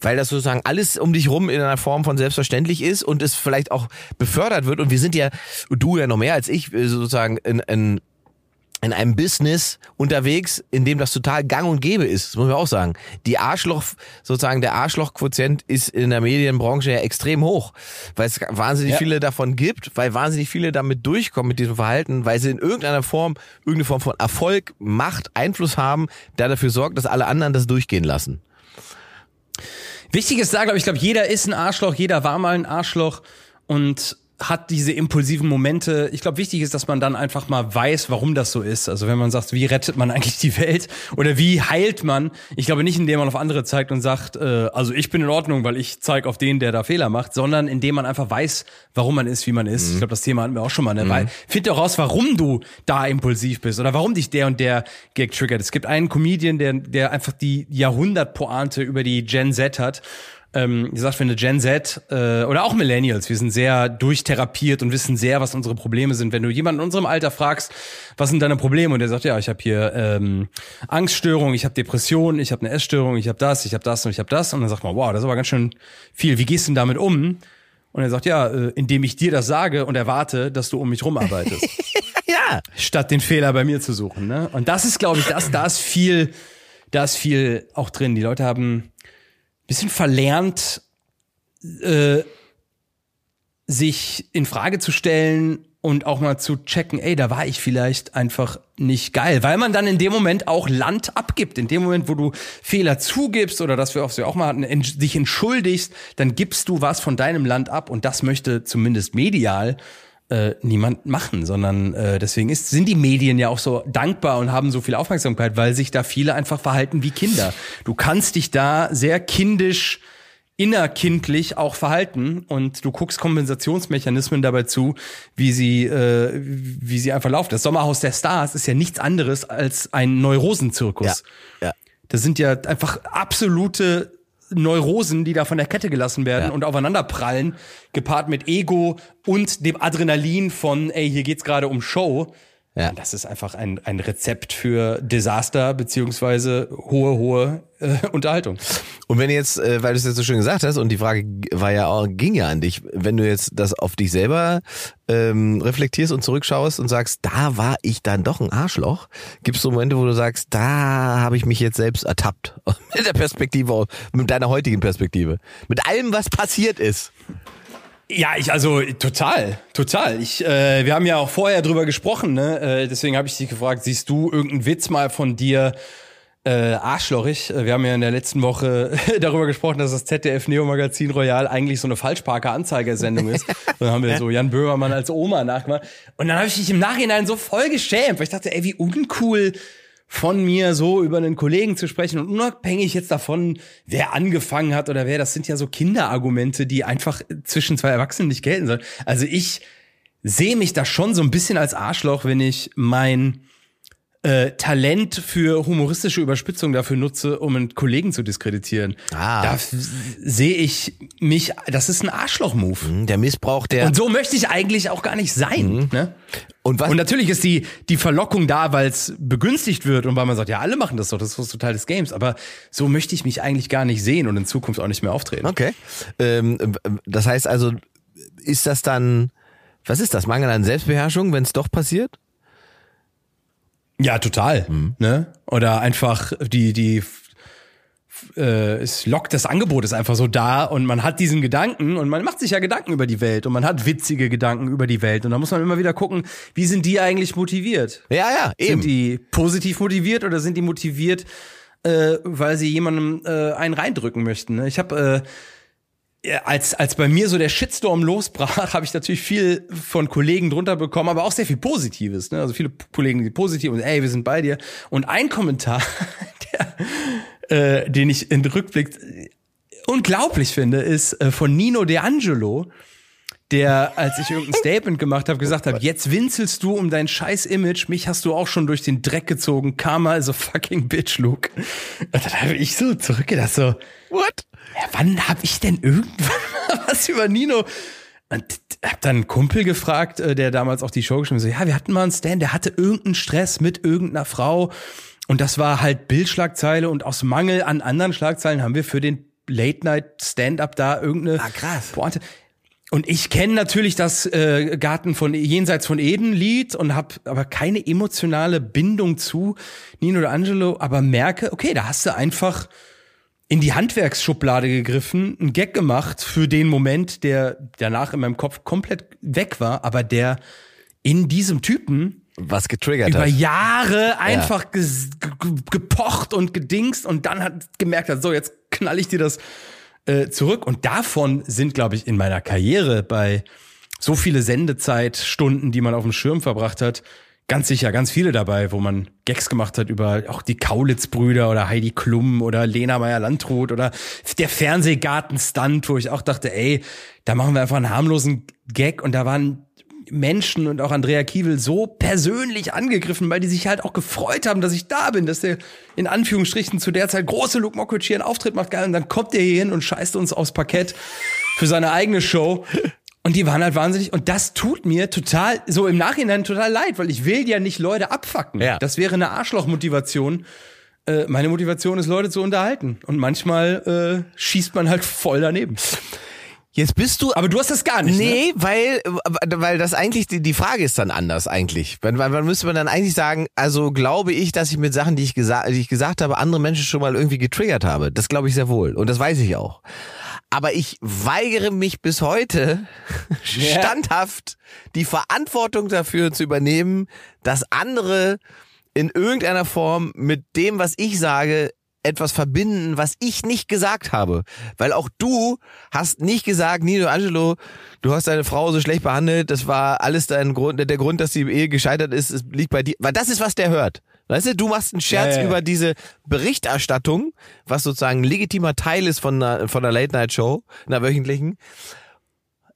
weil das sozusagen alles um dich rum in einer Form von selbstverständlich ist und es vielleicht auch befördert wird. Und wir sind ja, du ja noch mehr als ich, äh, sozusagen ein, ein in einem Business unterwegs, in dem das total gang und gäbe ist. Das muss man auch sagen. Die Arschloch, sozusagen der Arschloch-Quotient ist in der Medienbranche ja extrem hoch, weil es wahnsinnig Ja. viele davon gibt, weil wahnsinnig viele damit durchkommen mit diesem Verhalten, weil sie in irgendeiner Form, irgendeine Form von Erfolg, Macht, Einfluss haben, der dafür sorgt, dass alle anderen das durchgehen lassen. Wichtig ist da, glaube ich, glaube, jeder ist ein Arschloch, jeder war mal ein Arschloch und hat diese impulsiven Momente. Ich glaube, wichtig ist, dass man dann einfach mal weiß, warum das so ist. Also wenn man sagt, wie rettet man eigentlich die Welt oder wie heilt man? Ich glaube nicht, indem man auf andere zeigt und sagt, äh, also ich bin in Ordnung, weil ich zeige auf den, der da Fehler macht, sondern indem man einfach weiß, warum man ist, wie man ist. Ich glaube, das Thema hatten wir auch schon mal. Ne? Weil find doch raus, warum du da impulsiv bist oder warum dich der und der Gag triggert. Es gibt einen Comedian, der, der einfach die Jahrhundertpointe über die Gen Z hat ähm, gesagt, wenn eine Gen Z äh, oder auch Millennials, wir sind sehr durchtherapiert und wissen sehr, was unsere Probleme sind. Wenn du jemanden in unserem Alter fragst, was sind deine Probleme? Und der sagt, ja, ich habe hier ähm, Angststörung, ich habe Depression, ich habe eine Essstörung, ich habe das, ich habe das und ich habe das. Und dann sagt man, wow, das ist aber ganz schön viel. Wie gehst du denn damit um? Und er sagt, ja, äh, indem ich dir das sage und erwarte, dass du um mich rumarbeitest Ja. statt den Fehler bei mir zu suchen. Ne? Und das ist, glaube ich, das, da ist viel, da ist viel auch drin. Die Leute haben bisschen verlernt, äh, sich in Frage zu stellen und auch mal zu checken, ey, da war ich vielleicht einfach nicht geil, weil man dann in dem Moment auch Land abgibt. In dem Moment, wo du Fehler zugibst oder das wir auch, wir auch mal hatten, en- dich entschuldigst, dann gibst du was von deinem Land ab und das möchte zumindest medial äh, niemand machen, sondern äh, deswegen ist, sind die Medien ja auch so dankbar und haben so viel Aufmerksamkeit, weil sich da viele einfach verhalten wie Kinder. Du kannst dich da sehr kindisch innerkindlich auch verhalten und du guckst Kompensationsmechanismen dabei zu, wie sie äh, wie sie einfach laufen. Das Sommerhaus der Stars ist ja nichts anderes als ein Neurosenzirkus. Ja. Ja. Das sind ja einfach absolute Neurosen, die da von der Kette gelassen werden Ja. und aufeinander prallen, gepaart mit Ego und dem Adrenalin von, ey, hier geht's gerade um Show. Ja. Das ist einfach ein, ein Rezept für Desaster beziehungsweise hohe, hohe äh, Unterhaltung. Und wenn jetzt, äh, weil du es jetzt so schön gesagt hast, und die Frage war ja auch, ging ja an dich, wenn du jetzt das auf dich selber ähm, reflektierst und zurückschaust und sagst, da war ich dann doch ein Arschloch, gibt es so Momente, wo du sagst, da habe ich mich jetzt selbst ertappt. Mit der Perspektive, mit deiner heutigen Perspektive. Mit allem, was passiert ist. Ja, ich also total, total. Ich, äh, wir haben ja auch vorher drüber gesprochen, ne? Äh, deswegen habe ich dich gefragt, siehst du irgendeinen Witz mal von dir äh, arschlochig? Äh, Wir haben ja in der letzten Woche darüber gesprochen, dass das ZDF Neo Magazin Royal eigentlich so eine Falschparker-Anzeigersendung ist. Und dann haben wir so Jan Böhmermann als Oma nachgemacht. Und dann habe ich mich im Nachhinein so voll geschämt, weil ich dachte, ey, wie uncool von mir so über einen Kollegen zu sprechen und unabhängig jetzt davon, wer angefangen hat oder wer, das sind ja so Kinderargumente, die einfach zwischen zwei Erwachsenen nicht gelten sollen. Also ich sehe mich da schon so ein bisschen als Arschloch, wenn ich mein äh, Talent für humoristische Überspitzung dafür nutze, um einen Kollegen zu diskreditieren. Ah. Da sehe ich mich, das ist ein Arschloch-Move. Hm, Der Missbrauch der. Und so möchte ich eigentlich auch gar nicht sein. Ne? Und was- und natürlich ist die, die Verlockung da, weil es begünstigt wird und weil man sagt, ja, alle machen das doch, das ist total des Games. Aber so möchte ich mich eigentlich gar nicht sehen und in Zukunft auch nicht mehr auftreten. Okay. Ähm, das heißt also, ist das dann, was ist das? Mangel an Selbstbeherrschung, wenn es doch passiert? Ja, total. Mhm. Ne? Oder einfach die, die, äh, es lockt das Angebot ist einfach so da und man hat diesen Gedanken und man macht sich ja Gedanken über die Welt und man hat witzige Gedanken über die Welt und da muss man immer wieder gucken, wie sind die eigentlich motiviert? Ja, ja, eben. Sind die positiv motiviert oder sind die motiviert, äh, weil sie jemandem äh, einen reindrücken möchten? Ne? Ich habe äh, als, als bei mir so der Shitstorm losbrach, habe ich natürlich viel von Kollegen drunter bekommen, aber auch sehr viel Positives. Ne? Also viele Kollegen, die positiv und ey, wir sind bei dir. Und ein Kommentar, der, äh, den ich in Rückblick unglaublich finde, ist äh, von Nino De Angelo, der, als ich irgendein Statement gemacht habe, gesagt hat, jetzt winselst du um dein scheiß Image, mich hast du auch schon durch den Dreck gezogen, Karma is a fucking bitch, Luke. Und dann habe ich so zurückgedacht, so, What? ja, wann habe ich denn irgendwann was über Nino? Und hab dann einen Kumpel gefragt, äh, der damals auch die Show geschrieben hat, so, ja, wir hatten mal einen Stan, der hatte irgendeinen Stress mit irgendeiner Frau und das war halt Bildschlagzeile und aus Mangel an anderen Schlagzeilen haben wir für den Late Night Stand-up da irgendeine Ah, krass. Pointe. Und ich kenne natürlich das äh, Garten von jenseits von Eden Lied und habe aber keine emotionale Bindung zu Nino D'Angelo, aber merke, okay, da hast du einfach in die Handwerksschublade gegriffen, einen Gag gemacht für den Moment, der danach in meinem Kopf komplett weg war, aber der in diesem Typen Was getriggert über hat. Jahre einfach ge- gepocht und gedingst und dann hat gemerkt hat, so jetzt knall ich dir das äh, zurück. Und davon sind, glaube ich, in meiner Karriere bei so viele Sendezeitstunden, die man auf dem Schirm verbracht hat, ganz sicher ganz viele dabei, wo man Gags gemacht hat über auch die Kaulitz-Brüder oder Heidi Klum oder Lena Meyer-Landrut oder der Fernsehgarten-Stunt, wo ich auch dachte, ey, da machen wir einfach einen harmlosen Gag und da waren Menschen und auch Andrea Kiewel so persönlich angegriffen, weil die sich halt auch gefreut haben, dass ich da bin, dass der in Anführungsstrichen zu der Zeit große Luke Mockridge hier einen Auftritt macht, geil, und dann kommt der hier hin und scheißt uns aufs Parkett für seine eigene Show. Und die waren halt wahnsinnig. Und das tut mir total, so im Nachhinein total leid, weil ich will ja nicht Leute abfacken. Ja. Das wäre eine Arschlochmotivation. Äh, meine Motivation ist, Leute zu unterhalten. Und manchmal äh, schießt man halt voll daneben. Jetzt bist du Aber du hast das gar nicht. Ne? Nee, weil, weil das eigentlich, die, die Frage ist dann anders eigentlich. Weil, weil müsste man dann eigentlich sagen, also glaube ich, dass ich mit Sachen, die ich, gesagt, die ich gesagt habe, andere Menschen schon mal irgendwie getriggert habe. Das glaube ich sehr wohl. Und das weiß ich auch. Aber ich weigere mich bis heute standhaft die Verantwortung dafür zu übernehmen, dass andere in irgendeiner Form mit dem, was ich sage, etwas verbinden, was ich nicht gesagt habe. Weil auch du hast nicht gesagt, Nino Angelo, du hast deine Frau so schlecht behandelt, das war alles dein Grund, der Grund, dass die Ehe gescheitert ist, es liegt bei dir. Weil das ist, was der hört. Weißt du, du machst einen Scherz Ja, ja, über diese Berichterstattung, was sozusagen ein legitimer Teil ist von einer, von einer Late-Night-Show, einer wöchentlichen.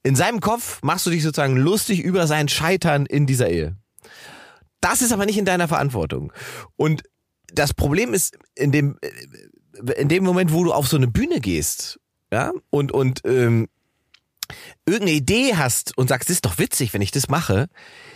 In seinem Kopf machst du dich sozusagen lustig über sein Scheitern in dieser Ehe. Das ist aber nicht in deiner Verantwortung. Und das Problem ist, in dem, in dem Moment, wo du auf so eine Bühne gehst, ja, und, und ähm, irgendeine Idee hast und sagst, das ist doch witzig, wenn ich das mache,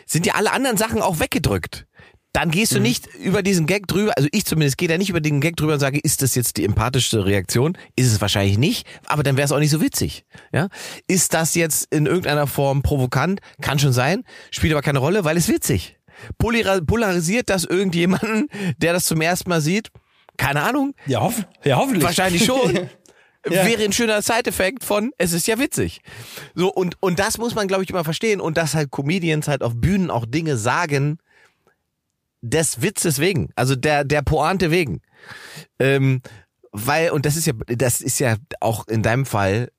sind dir alle anderen Sachen auch weggedrückt. Dann gehst Mhm. du nicht über diesen Gag drüber, also ich zumindest gehe da nicht über den Gag drüber und sage, ist das jetzt die empathischste Reaktion? Ist es wahrscheinlich nicht, aber dann wäre es auch nicht so witzig. Ja? Ist das jetzt in irgendeiner Form provokant? Kann schon sein, spielt aber keine Rolle, weil es witzig. Polarisiert das irgendjemanden, der das zum ersten Mal sieht? Keine Ahnung. Ja, hoff ja hoffentlich. Wahrscheinlich schon. Ja. Wäre ein schöner Side-Effekt von, es ist ja witzig. So, und, und das muss man, glaube ich, immer verstehen. Und dass halt Comedians halt auf Bühnen auch Dinge sagen, des Witzes wegen. Also der, der Pointe wegen. Ähm, weil, und das ist ja, das ist ja auch in deinem Fall,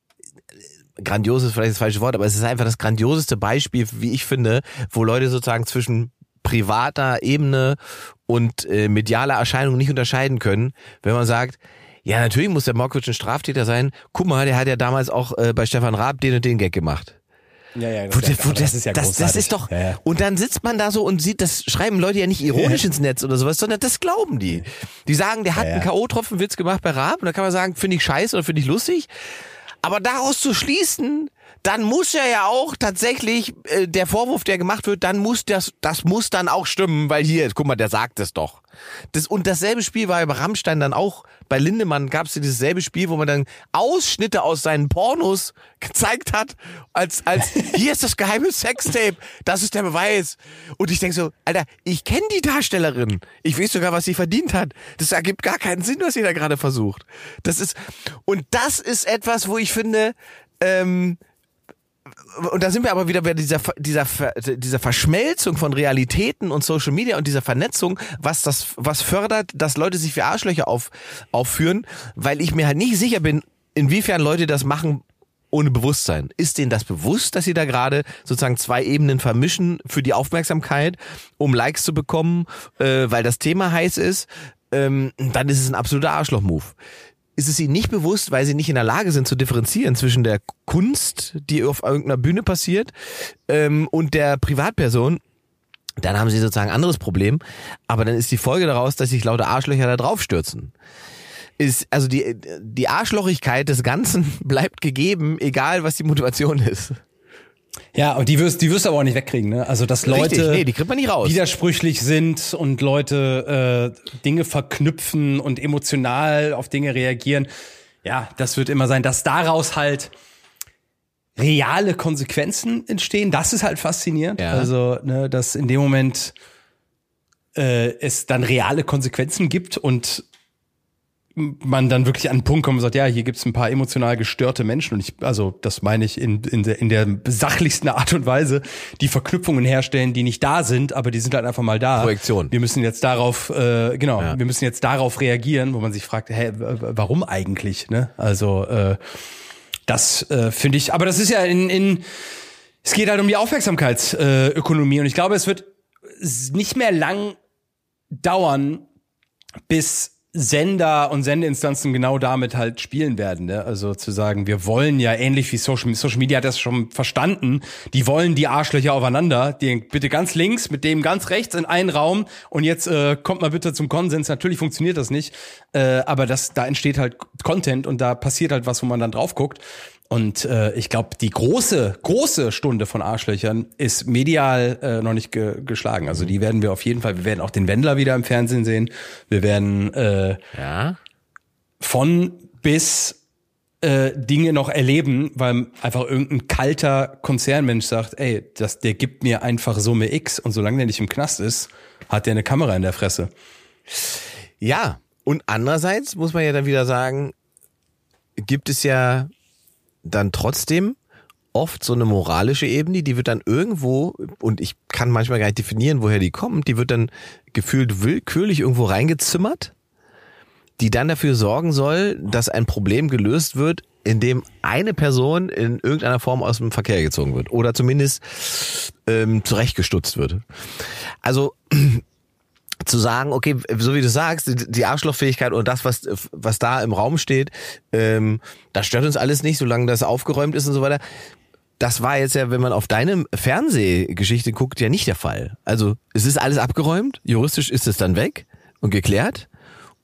grandios ist vielleicht das falsche Wort, aber es ist einfach das grandioseste Beispiel, wie ich finde, wo Leute sozusagen zwischen privater Ebene und äh, medialer Erscheinung nicht unterscheiden können, wenn man sagt, ja, natürlich muss der Mokwitsch ein Straftäter sein. Guck mal, der hat ja damals auch äh, bei Stefan Raab den und den Gag gemacht. Ja, ja, Wo, das, wo, aber das, das ist ja das, das ist doch. Ja, ja. Und dann sitzt man da so und sieht, das schreiben Leute ja nicht ironisch ins Netz oder sowas, sondern das glauben die. Die sagen, der hat Ja, ja. einen K.O.-Tropfenwitz gemacht bei Raab und da kann man sagen, finde ich scheiße oder finde ich lustig. Aber daraus zu schließen, dann muss er ja auch tatsächlich äh, der Vorwurf, der gemacht wird, dann muss das, das muss dann auch stimmen, weil hier, guck mal, der sagt es doch. Das, und dasselbe Spiel war ja bei Rammstein dann auch, bei Lindemann gab es ja dieses selbe Spiel, wo man dann Ausschnitte aus seinen Pornos gezeigt hat, als, als hier ist das geheime Sextape, das ist der Beweis. Und ich denke so, Alter, ich kenne die Darstellerin. Ich weiß sogar, was sie verdient hat. Das ergibt gar keinen Sinn, was sie da gerade versucht. Das ist, und das ist etwas, wo ich finde, ähm, und da sind wir aber wieder bei dieser, dieser, dieser Verschmelzung von Realitäten und Social Media und dieser Vernetzung, was das, was fördert, dass Leute sich für Arschlöcher auf, aufführen, weil ich mir halt nicht sicher bin, inwiefern Leute das machen ohne Bewusstsein. Ist denen das bewusst, dass sie da gerade sozusagen zwei Ebenen vermischen für die Aufmerksamkeit, um Likes zu bekommen, äh, weil das Thema heiß ist? Ähm, dann ist es ein absoluter Arschloch-Move ist es ihnen nicht bewusst, weil sie nicht in der Lage sind zu differenzieren zwischen der Kunst, die auf irgendeiner Bühne passiert, ähm, und der Privatperson. Dann haben sie sozusagen ein anderes Problem, aber dann ist die Folge daraus, dass sich lauter Arschlöcher da drauf stürzen. Ist, also die, die Arschlochigkeit des Ganzen bleibt gegeben, egal was die Motivation ist. Ja, und die wirst, die wirst du aber auch nicht wegkriegen, ne? Also, dass Leute Richtig, nee, die kriegt man nicht raus. widersprüchlich sind und Leute äh, Dinge verknüpfen und emotional auf Dinge reagieren. Ja, das wird immer sein, dass daraus halt reale Konsequenzen entstehen. Das ist halt faszinierend. Ja. Also, ne, dass in dem Moment äh, es dann reale Konsequenzen gibt und man dann wirklich an einen Punkt kommt und sagt, ja, hier gibt's ein paar emotional gestörte Menschen und ich, also das meine ich in, in, der, in der sachlichsten Art und Weise, die Verknüpfungen herstellen, die nicht da sind, aber die sind halt einfach mal da. Projektion. Wir müssen jetzt darauf, äh, genau, Ja. wir müssen jetzt darauf reagieren, wo man sich fragt, hä, warum eigentlich? Ne? Also äh, das äh, finde ich, aber das ist ja in, in es geht halt um die Aufmerksamkeitsökonomie äh, und ich glaube, es wird nicht mehr lang dauern, bis Sender und Sendeinstanzen genau damit halt spielen werden. Ne? Also zu sagen, wir wollen ja ähnlich wie Social, Social Media hat das schon verstanden, die wollen die Arschlöcher aufeinander, die bitte ganz links mit dem ganz rechts in einen Raum und jetzt äh, kommt mal bitte zum Konsens. Natürlich funktioniert das nicht, äh, aber das da entsteht halt Content und da passiert halt was, wo man dann drauf guckt. Und äh, ich glaube, die große, große Stunde von Arschlöchern ist medial äh, noch nicht ge geschlagen. Also die werden wir auf jeden Fall, wir werden auch den Wendler wieder im Fernsehen sehen. Wir werden äh, Ja. von bis äh, Dinge noch erleben, weil einfach irgendein kalter Konzernmensch sagt, ey, das, der gibt mir einfach Summe X und solange der nicht im Knast ist, hat der eine Kamera in der Fresse. Ja, und andererseits muss man ja dann wieder sagen, gibt es ja dann trotzdem oft so eine moralische Ebene, die wird dann irgendwo, und ich kann manchmal gar nicht definieren, woher die kommt, die wird dann gefühlt willkürlich irgendwo reingezimmert, die dann dafür sorgen soll, dass ein Problem gelöst wird, in dem eine Person in irgendeiner Form aus dem Verkehr gezogen wird oder zumindest ähm, zurechtgestutzt wird. Also zu sagen, okay, so wie du sagst, die- Arschlochfähigkeit und das, was, was da im Raum steht, ähm, das stört uns alles nicht, solange das aufgeräumt ist und so weiter. Das war jetzt ja, wenn man auf deine Fernsehgeschichte guckt, ja nicht der Fall. Also es ist alles abgeräumt, juristisch ist es dann weg und geklärt.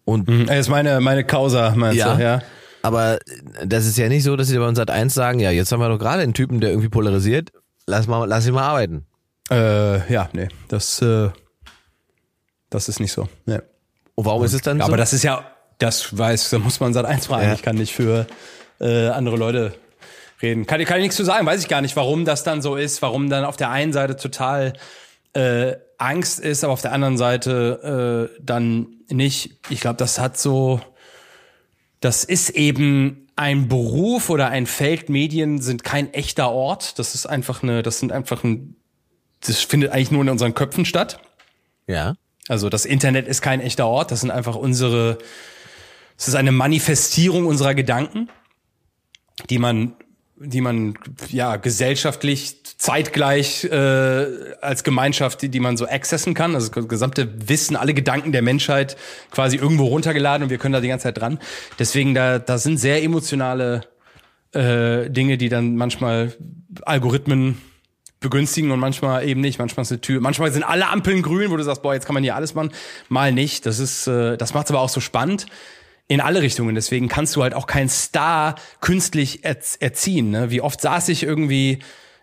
Und Mhm. Das ist meine, meine Causa, meinst ja, du? Ja. aber das ist ja nicht so, dass sie bei uns seit eins sagen, ja, jetzt haben wir doch gerade einen Typen, der irgendwie polarisiert, lass mal, lass ihn mal arbeiten. Äh, ja, nee, das, äh, das ist nicht so. Nee. Und warum ist es dann so? Aber das ist ja, das weiß, da muss man Sat eins fragen. Ja. Ich kann nicht für äh, andere Leute reden. Kann, kann ich nichts zu sagen, weiß ich gar nicht, warum das dann so ist, warum dann auf der einen Seite total äh, Angst ist, aber auf der anderen Seite äh, dann nicht. Ich glaube, das hat so, das ist eben ein Beruf oder ein Feld. Medien sind kein echter Ort. Das ist einfach eine, das sind einfach ein, das findet eigentlich nur in unseren Köpfen statt. ja. Also das Internet ist kein echter Ort, das sind einfach unsere, es ist eine Manifestierung unserer Gedanken, die man, die man ja gesellschaftlich zeitgleich äh, als Gemeinschaft, die, die man so accessen kann. Also das gesamte Wissen, alle Gedanken der Menschheit quasi irgendwo runtergeladen und wir können da die ganze Zeit dran. Deswegen da, da sind sehr emotionale äh, Dinge, die dann manchmal Algorithmen begünstigen und manchmal eben nicht. Manchmal ist eine Tür, manchmal sind alle Ampeln grün, wo du sagst, boah, jetzt kann man hier alles machen. Mal nicht. Das ist, äh, das macht es aber auch so spannend in alle Richtungen. Deswegen kannst du halt auch keinen Star künstlich erz erziehen. Ne? Wie oft saß ich irgendwie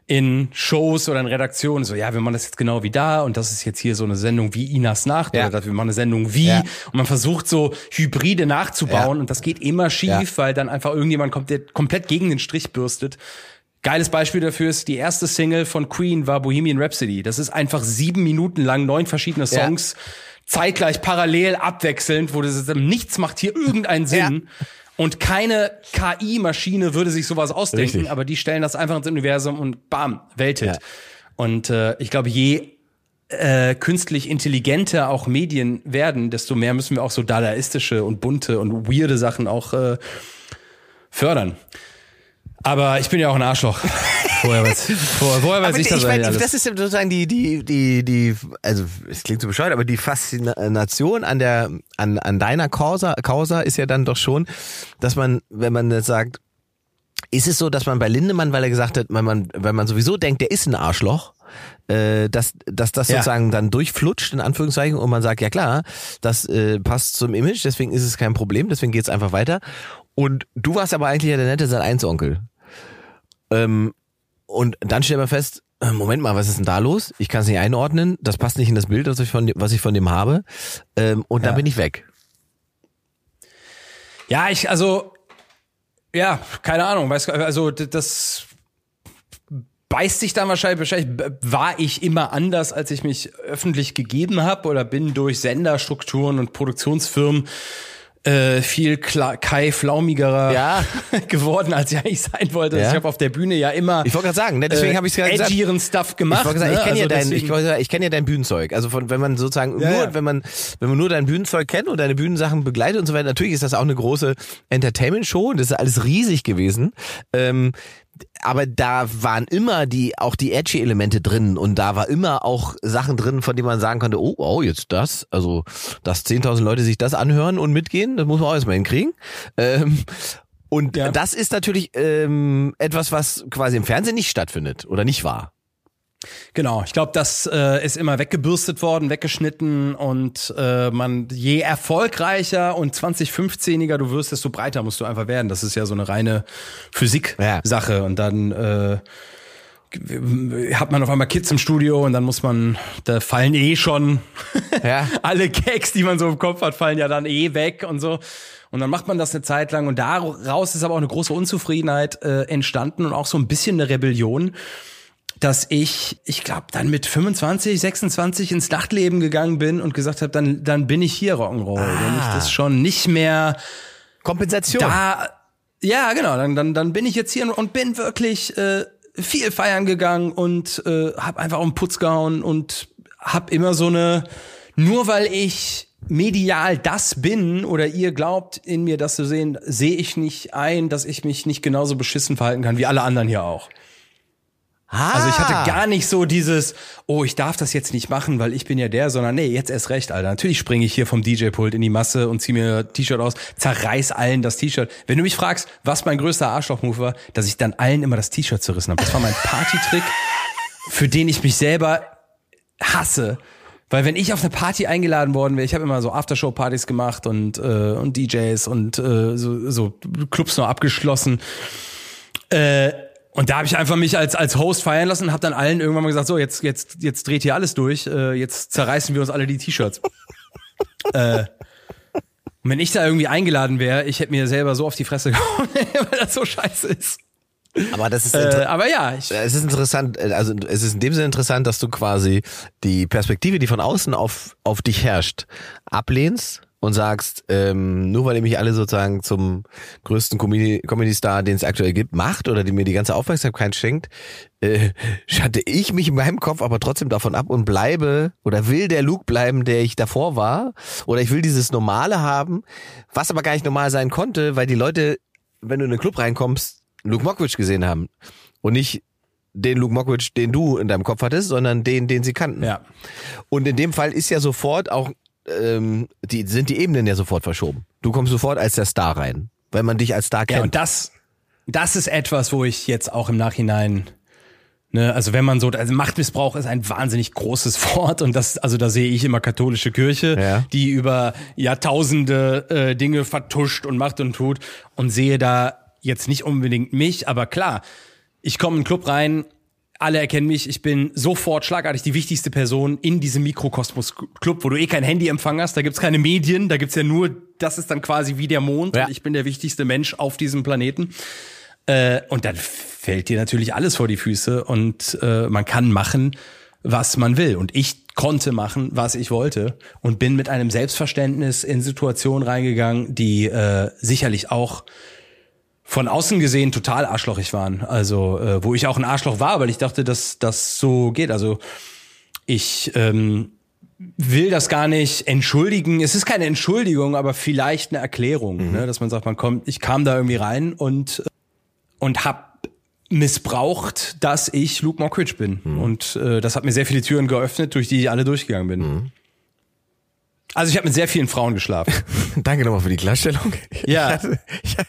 in Shows oder in Redaktionen so, ja, wir machen das jetzt genau wie da und das ist jetzt hier so eine Sendung wie Inas Nacht Ja. oder wir machen eine Sendung wie Ja. und man versucht so Hybride nachzubauen Ja. und das geht immer schief, weil dann einfach irgendjemand kommt, der komplett gegen den Strich bürstet. Geiles Beispiel dafür ist, die erste Single von Queen war Bohemian Rhapsody. Das ist einfach sieben Minuten lang, neun verschiedene Ja. Songs, zeitgleich, parallel, abwechselnd, wo das nichts macht hier irgendeinen Sinn. Und keine KI-Maschine würde sich sowas ausdenken, Richtig. aber die stellen das einfach ins Universum und bam, Welthit. Ja. Und äh, ich glaube, je äh, künstlich intelligenter auch Medien werden, desto mehr müssen wir auch so dadaistische und bunte und weirde Sachen auch äh, fördern. Aber ich bin ja auch ein Arschloch. Woher weiß, woher, woher weiß ich ich das meine, eigentlich alles? das ist sozusagen die, die, die, die, also es klingt so bescheuert, aber die Faszination an der, an, an deiner Causa, Causa ist ja dann doch schon, dass man, wenn man jetzt sagt, ist es so, dass man bei Lindemann, weil er gesagt hat, wenn man, wenn man sowieso denkt, der ist ein Arschloch, äh, dass, dass das Ja. sozusagen dann durchflutscht, in Anführungszeichen, und man sagt, ja klar, das äh, passt zum Image, deswegen ist es kein Problem, deswegen geht's einfach weiter. Und du warst aber eigentlich ja der nette Sat-1-Onkel. Ähm, und dann stellt man fest, äh, Moment mal, was ist denn da los? Ich kann es nicht einordnen, das passt nicht in das Bild, was ich von, dem- was ich von dem habe. Ähm, und dann Ja. bin ich weg. Ja, ich, also, ja, keine Ahnung, weiß, also das, beißt sich dann wahrscheinlich, wahrscheinlich war ich immer anders, als ich mich öffentlich gegeben habe oder bin durch Senderstrukturen und Produktionsfirmen äh, viel Kla Kai flaumigerer Ja. geworden, als ich eigentlich sein wollte. Ja. Ich habe auf der Bühne ja immer Ich wollte gerade sagen, ne, deswegen äh, habe ich es gerade gesagt. edgieren Stuff gemacht. Ich wollte sagen, ich ne? kenne ja Also dein, ich, ich kenne ja dein Bühnenzeug. Also von, wenn man sozusagen Ja, nur, ja. wenn man, wenn man nur dein Bühnenzeug kennt und deine Bühnensachen begleitet und so weiter, natürlich ist das auch eine große Entertainment-Show und das ist alles riesig gewesen. Ähm, aber da waren immer die, auch die edgy Elemente drin und da war immer auch Sachen drin, von denen man sagen konnte, oh, oh, jetzt das, also, dass 10.000 Leute sich das anhören und mitgehen, das muss man auch erstmal hinkriegen. Ähm, und Ja. das ist natürlich ähm, etwas, was quasi im Fernsehen nicht stattfindet oder nicht war. Genau, ich glaube, das äh, ist immer weggebürstet worden, weggeschnitten und äh, man je erfolgreicher und 2015iger du wirst, desto breiter musst du einfach werden. Das ist ja so eine reine Physik-Sache und dann äh, hat man auf einmal Kids im Studio und dann muss man, da fallen eh schon Ja. alle Gags, die man so im Kopf hat, fallen ja dann eh weg und so. Und dann macht man das eine Zeit lang und daraus ist aber auch eine große Unzufriedenheit äh, entstanden und auch so ein bisschen eine Rebellion dass ich, ich glaube, dann mit 25, 26 ins Nachtleben gegangen bin und gesagt habe, dann, dann bin ich hier Rock'n'Roll. Wenn ich das schon nicht mehr Kompensation. da, ja, genau, dann, dann, dann bin ich jetzt hier und bin wirklich äh, viel feiern gegangen und äh, habe einfach auf den Putz gehauen und habe immer so eine, nur weil ich medial das bin oder ihr glaubt, in mir das zu sehen, sehe ich nicht ein, dass ich mich nicht genauso beschissen verhalten kann wie alle anderen hier auch. Ah. Also ich hatte gar nicht so dieses, oh, ich darf das jetzt nicht machen, weil ich bin ja der, sondern nee, jetzt erst recht, Alter. Natürlich springe ich hier vom DJ-Pult in die Masse und zieh mir ein T-Shirt aus, zerreiß allen das T-Shirt. Wenn du mich fragst, was mein größter Arschloch-Move war, dass ich dann allen immer das T-Shirt zerrissen habe. Das war mein Partytrick, für den ich mich selber hasse. Weil wenn ich auf eine Party eingeladen worden wäre, ich habe immer so Aftershow-Partys gemacht und, äh, und DJs und äh, so, so Clubs noch abgeschlossen. Äh, und da habe ich einfach mich als als Host feiern lassen und habe dann allen irgendwann mal gesagt, so jetzt jetzt jetzt dreht hier alles durch, äh, jetzt zerreißen wir uns alle die T-Shirts. äh, und wenn ich da irgendwie eingeladen wäre, ich hätte mir selber so auf die Fresse gehauen, weil das so scheiße ist. Aber das ist Äh, aber ja, ich, es ist interessant, äh, also es ist in dem Sinne interessant, dass du quasi die Perspektive, die von außen auf, auf dich herrscht, ablehnst und sagst, ähm, nur weil ihr mich alle sozusagen zum größten Comedy- Comedy-Star, den es aktuell gibt, macht oder die mir die ganze Aufmerksamkeit schenkt, äh, schatte ich mich in meinem Kopf aber trotzdem davon ab und bleibe oder will der Luke bleiben, der ich davor war oder ich will dieses Normale haben, was aber gar nicht normal sein konnte, weil die Leute, wenn du in den Club reinkommst, Luke Mockridge gesehen haben und nicht den Luke Mockridge, den du in deinem Kopf hattest, sondern den, den sie kannten. ja. Und in dem Fall ist ja sofort auch, ähm, die sind die Ebenen ja sofort verschoben. Du kommst sofort als der Star rein, weil man dich als Star Ja, und kennt. das, das ist etwas, wo ich jetzt auch im Nachhinein, ne, also wenn man so, also Machtmissbrauch ist ein wahnsinnig großes Wort und das, also da sehe ich immer katholische Kirche, Ja. die über Jahrtausende äh, Dinge vertuscht und macht und tut und sehe da jetzt nicht unbedingt mich, aber klar, ich komme in den Club rein, alle erkennen mich, ich bin sofort schlagartig die wichtigste Person in diesem Mikrokosmos-Club, wo du eh kein Handyempfang hast, da gibt's keine Medien, da gibt's ja nur, das ist dann quasi wie der Mond Ja. und ich bin der wichtigste Mensch auf diesem Planeten. Äh, und dann fällt dir natürlich alles vor die Füße und äh, man kann machen, was man will. Und ich konnte machen, was ich wollte und bin mit einem Selbstverständnis in Situationen reingegangen, die äh, sicherlich auch von außen gesehen total arschlochig waren. Also, äh, wo ich auch ein Arschloch war, weil ich dachte, dass das so geht. Also, ich ähm, will das gar nicht entschuldigen. Es ist keine Entschuldigung, aber vielleicht eine Erklärung, ne? dass man sagt, man kommt, ich kam da irgendwie rein und äh, und hab missbraucht, dass ich Luke Mockridge bin. Und äh, das hat mir sehr viele Türen geöffnet, durch die ich alle durchgegangen bin. Also ich habe mit sehr vielen Frauen geschlafen. Danke nochmal für die Klarstellung. Ja.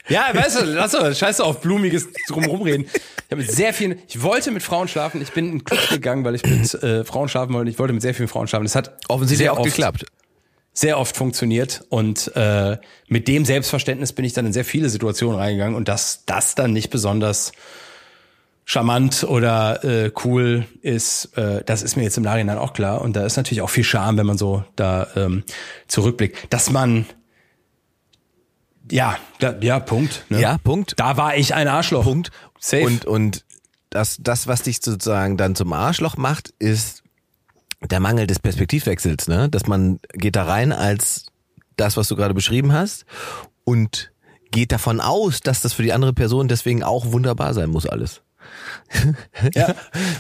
Ja, weißt du, lass doch, scheiß doch auf blumiges drumherum reden. Ich habe mit sehr vielen, ich wollte mit Frauen schlafen, ich bin in den Club gegangen, weil ich mit äh, Frauen schlafen wollte, ich wollte mit sehr vielen Frauen schlafen. Das hat Offensichtlich sehr auch oft, geklappt. sehr oft funktioniert und äh, mit dem Selbstverständnis bin ich dann in sehr viele Situationen reingegangen und dass das dann nicht besonders charmant oder äh, cool ist, äh, das ist mir jetzt im Nachhinein auch klar und da ist natürlich auch viel Charme, wenn man so da ähm, zurückblickt, dass man ja, da, ja, Punkt. Ne? Ja, Punkt. Da war ich ein Arschloch. Punkt. Safe. Und, und dass das, was dich sozusagen dann zum Arschloch macht, ist der Mangel des Perspektivwechsels, ne? Dass man geht da rein als das, was du gerade beschrieben hast und geht davon aus, dass das für die andere Person deswegen auch wunderbar sein muss alles. Ja.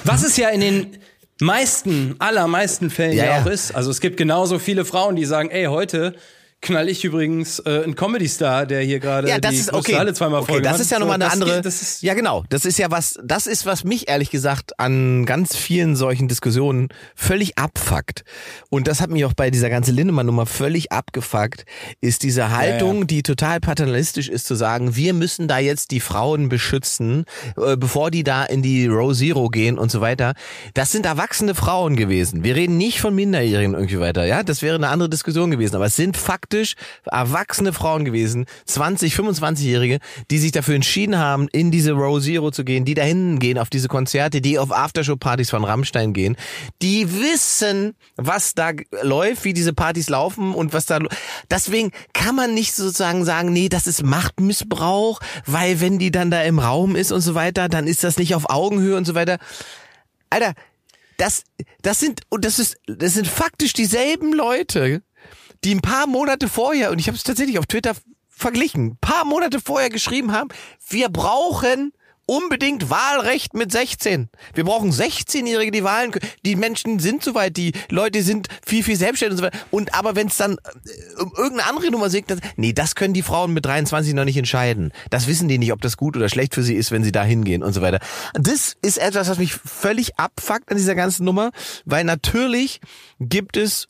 Was es ja in den meisten, allermeisten Fällen Ja, ja, ja. auch ist. Also es gibt genauso viele Frauen, die sagen, ey, heute knall ich übrigens äh, einen Comedy-Star, der hier gerade Ja, das die ist okay. Halle zweimal okay, voll das ist ja nochmal eine andere. geht- Das ist, ja, genau. Das ist ja was, das ist was mich ehrlich gesagt an ganz vielen solchen Diskussionen völlig abfuckt. Und das hat mich auch bei dieser ganzen Lindemann-Nummer völlig abgefuckt, ist diese Haltung, ja. die total paternalistisch ist, zu sagen, wir müssen da jetzt die Frauen beschützen, äh, bevor die da in die Row Zero gehen und so weiter. Das sind erwachsene Frauen gewesen. Wir reden nicht von Minderjährigen irgendwie weiter. Ja, das wäre eine andere Diskussion gewesen. Aber es sind faktisch erwachsene Frauen gewesen, 20, 25-Jährige, die sich dafür entschieden haben, in diese Row Zero zu gehen, die dahin gehen auf diese Konzerte, die auf Aftershow-Partys von Rammstein gehen, die wissen, was da läuft, wie diese Partys laufen und was da. Deswegen kann man nicht sozusagen sagen, nee, das ist Machtmissbrauch, weil wenn die dann da im Raum ist und so weiter, dann ist das nicht auf Augenhöhe und so weiter. Alter, das, das sind, und das ist, das sind faktisch dieselben Leute, die ein paar Monate vorher, und ich habe es tatsächlich auf Twitter verglichen, ein paar Monate vorher geschrieben haben, wir brauchen unbedingt Wahlrecht mit 16. Wir brauchen 16-Jährige, die Wahlen können. Die Menschen sind soweit, die Leute sind viel, viel selbstständig und so weiter. Und aber wenn es dann äh, um irgendeine andere Nummer das, nee, das können die Frauen mit 23 noch nicht entscheiden. Das wissen die nicht, ob das gut oder schlecht für sie ist, wenn sie da hingehen und so weiter. Das ist etwas, was mich völlig abfuckt an dieser ganzen Nummer, weil natürlich gibt es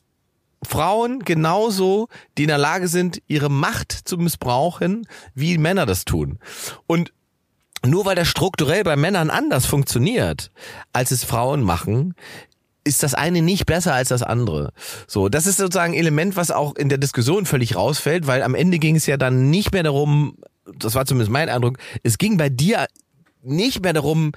Frauen genauso, die in der Lage sind, ihre Macht zu missbrauchen, wie Männer das tun. Und nur weil das strukturell bei Männern anders funktioniert, als es Frauen machen, ist das eine nicht besser als das andere. So, das ist sozusagen ein Element, was auch in der Diskussion völlig rausfällt, weil am Ende ging es ja dann nicht mehr darum, das war zumindest mein Eindruck, es ging bei dir nicht mehr darum,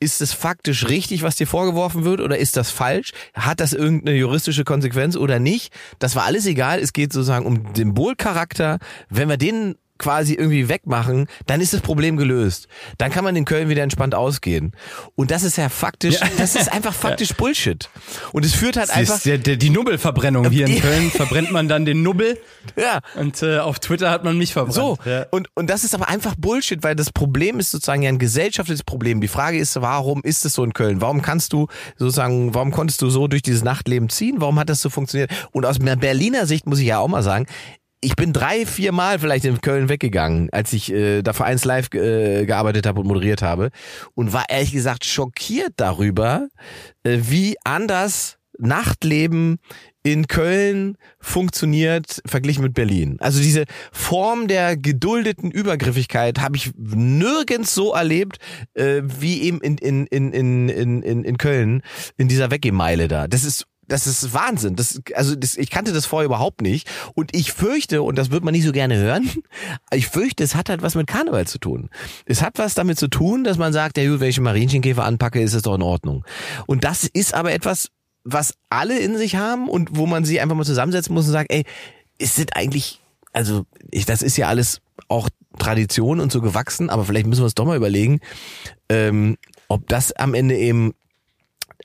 ist es faktisch richtig, was dir vorgeworfen wird, oder ist das falsch? Hat das irgendeine juristische Konsequenz oder nicht? Das war alles egal. Es geht sozusagen um Symbolcharakter. Wenn wir den quasi irgendwie wegmachen, dann ist das Problem gelöst. Dann kann man in Köln wieder entspannt ausgehen. Und das ist ja faktisch, das ist einfach faktisch Bullshit. Und es führt halt das einfach, ist der, der, die Nubbelverbrennung hier in Köln. Verbrennt man dann den Nubbel ja, und äh, auf Twitter hat man mich verbrannt. So, Ja. und, und das ist aber einfach Bullshit, weil das Problem ist sozusagen ja ein gesellschaftliches Problem. Die Frage ist, warum ist es so in Köln? Warum kannst du sozusagen, warum konntest du so durch dieses Nachtleben ziehen? Warum hat das so funktioniert? Und aus einer Berliner Sicht muss ich ja auch mal sagen, ich bin drei, vier Mal vielleicht in Köln weggegangen, als ich äh, da für eins live äh, gearbeitet habe und moderiert habe und war ehrlich gesagt schockiert darüber, äh, wie anders Nachtleben in Köln funktioniert verglichen mit Berlin. Also diese Form der geduldeten Übergriffigkeit habe ich nirgends so erlebt äh, wie eben in, in, in, in, in, in, in Köln in dieser Weggemeile da. Das ist das ist Wahnsinn. Das, also das, ich kannte das vorher überhaupt nicht. Und ich fürchte, und das wird man nicht so gerne hören, ich fürchte, es hat halt was mit Karneval zu tun. Es hat was damit zu tun, dass man sagt, ja gut, wenn ich einen Marienkäfer anpacke, ist es doch in Ordnung. Und das ist aber etwas, was alle in sich haben und wo man sie einfach mal zusammensetzen muss und sagt, ey, es sind eigentlich, also ich, das ist ja alles auch Tradition und so gewachsen, aber vielleicht müssen wir uns doch mal überlegen, ähm, ob das am Ende eben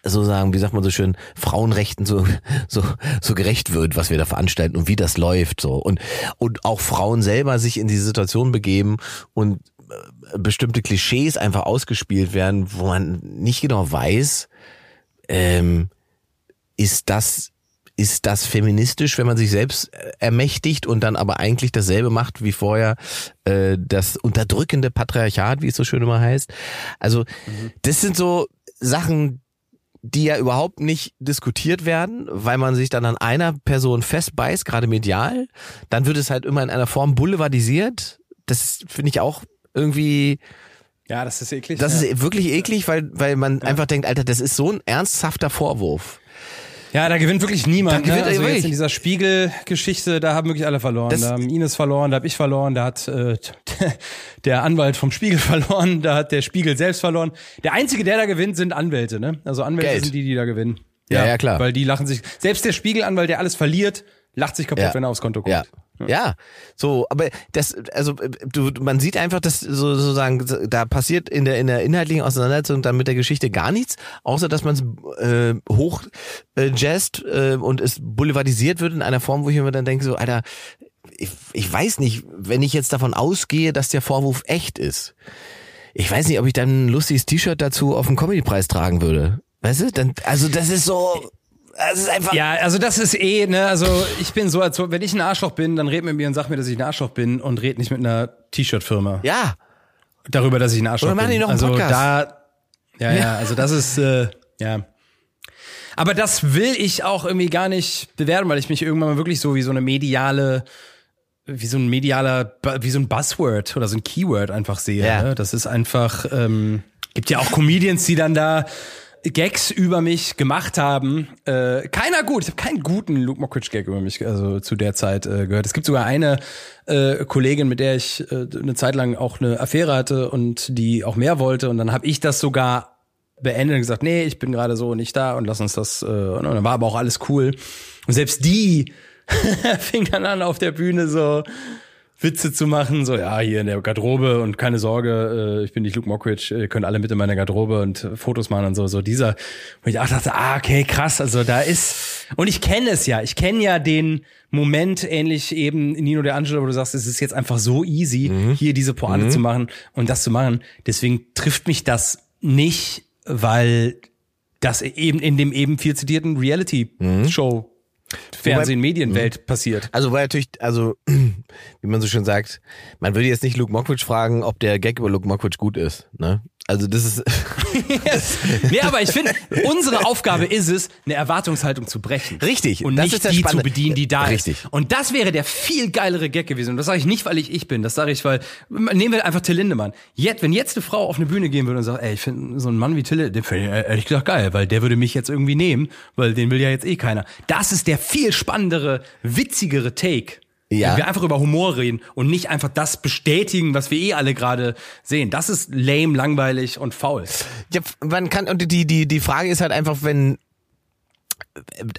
so sagen, wie sagt man so schön, Frauenrechten so, so, so gerecht wird, was wir da veranstalten und wie das läuft, so. Und, und auch Frauen selber sich in diese Situation begeben und äh, bestimmte Klischees einfach ausgespielt werden, wo man nicht genau weiß, ähm, ist das, ist das feministisch, wenn man sich selbst äh, ermächtigt und dann aber eigentlich dasselbe macht wie vorher äh, das unterdrückende Patriarchat, wie es so schön immer heißt. Also das sind so Sachen, die ja überhaupt nicht diskutiert werden, weil man sich dann an einer Person festbeißt, gerade medial. Dann wird es halt immer in einer Form boulevardisiert. Das finde ich auch irgendwie, ja, das ist eklig. das ja. ist wirklich eklig, weil, weil man einfach denkt, Alter, das ist so ein ernsthafter Vorwurf. Ja, da gewinnt wirklich niemand. Da gewinnt ne? Also wirklich. jetzt in dieser Spiegelgeschichte, da haben wirklich alle verloren. Das- da haben Ines verloren, da habe ich verloren, da hat äh, der Anwalt vom Spiegel verloren, da hat der Spiegel selbst verloren. Der einzige, der da gewinnt, sind Anwälte. Ne? Also Anwälte Geld. sind die, die da gewinnen. Ja, ja, klar. Weil die lachen sich. Selbst der Spiegelanwalt, der alles verliert, lacht sich kaputt, Ja. wenn er aufs Konto kommt. Ja. Ja, so, aber das, also du, man sieht einfach, dass so, sozusagen da passiert in der in der inhaltlichen Auseinandersetzung dann mit der Geschichte gar nichts, außer dass man es äh, hoch äh, jazzt äh, und es boulevardisiert wird in einer Form, wo ich mir dann denke, so, Alter, ich, ich weiß nicht, wenn ich jetzt davon ausgehe, dass der Vorwurf echt ist. Ich weiß nicht, ob ich dann ein lustiges T-Shirt dazu auf den Comedy-Preis tragen würde. Weißt du? Dann, also das ist so. Das ist einfach. Ja, also das ist eh, ne, also ich bin so, als wenn ich ein Arschloch bin, dann red mit mir und sag mir, dass ich ein Arschloch bin und red nicht mit einer T-Shirt-Firma Ja. darüber, dass ich ein Arschloch Oder machen bin. die noch einen also Podcast? da, ja, ja, also das ist, äh, ja. Aber das will ich auch irgendwie gar nicht bewerten, weil ich mich irgendwann mal wirklich so wie so eine mediale, wie so ein medialer, wie so ein Buzzword oder so ein Keyword einfach sehe. Ja. Ne? Das ist einfach, ähm, gibt ja auch Comedians, die dann da Gags über mich gemacht haben. Äh, keiner gut. Ich habe keinen guten Luke Mockridge Gag über mich also zu der Zeit äh, gehört. Es gibt sogar eine äh, Kollegin, mit der ich äh, eine Zeit lang auch eine Affäre hatte und die auch mehr wollte. Und dann habe ich das sogar beendet und gesagt, nee, ich bin gerade so nicht da und lass uns das. Äh, und dann war aber auch alles cool. Und selbst die fing dann an auf der Bühne so Witze zu machen, so ja, hier in der Garderobe und keine Sorge, äh, ich bin nicht Luke Mockridge, ihr könnt alle mit in meiner Garderobe und äh, Fotos machen und so, so dieser, wo ich auch dachte, ah, okay, krass, also da ist, und ich kenne es ja, ich kenne ja den Moment, ähnlich eben Nino De Angelo, wo du sagst, es ist jetzt einfach so easy, hier diese Pointe zu machen und das zu machen, deswegen trifft mich das nicht, weil das eben in dem eben viel zitierten Reality-Show Fernsehen, Medienwelt passiert. Also war natürlich, also wie man so schön sagt, man würde jetzt nicht Luke Mockridge fragen, ob der Gag über Luke Mockridge gut ist. Ne? Also das ist nee, aber ich finde, unsere Aufgabe ist es, eine Erwartungshaltung zu brechen. Richtig, Und nicht die Spannende. zu bedienen, die da Richtig. ist. Und das wäre der viel geilere Gag gewesen. Und das sage ich nicht, weil ich ich bin. Das sage ich, weil, nehmen wir einfach Till Lindemann. Jetzt, wenn jetzt eine Frau auf eine Bühne gehen würde und sagt, ey, ich finde so einen Mann wie Till, den finde ich äh, ehrlich gesagt geil, weil der würde mich jetzt irgendwie nehmen, weil den will ja jetzt eh keiner. Das ist der viel spannendere, witzigere Take. Ja. Wenn wir einfach über Humor reden und nicht einfach das bestätigen, was wir eh alle gerade sehen. Das ist lame, langweilig und faul. Ja, man kann, und die, die, die Frage ist halt einfach, wenn,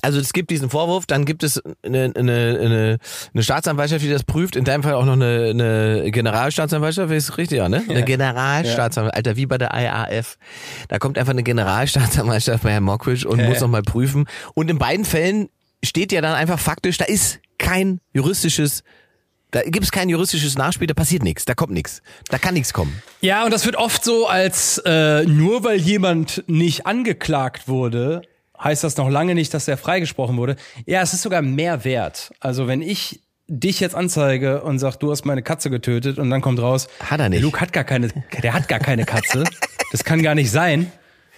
also es gibt diesen Vorwurf, dann gibt es eine, eine, eine, eine Staatsanwaltschaft, die das prüft, in deinem Fall auch noch eine, eine Generalstaatsanwaltschaft, ist richtig, ja, ne? Eine Generalstaatsanwaltschaft, Alter, wie bei der IAF. Da kommt einfach eine Generalstaatsanwaltschaft bei Herrn Mockridge und Ja, muss ja. nochmal prüfen. Und in beiden Fällen steht ja dann einfach faktisch, da ist kein juristisches da gibt es kein juristisches Nachspiel, da passiert nichts, da kommt nichts, da kann nichts kommen. Ja, und das wird oft so, als äh, nur weil jemand nicht angeklagt wurde, heißt das noch lange nicht, dass er freigesprochen wurde. Ja, es ist sogar mehr wert. Also wenn ich dich jetzt anzeige und sag, du hast meine Katze getötet und dann kommt raus, Hat er nicht. Luke hat gar keine, der hat gar keine Katze. Das kann gar nicht sein.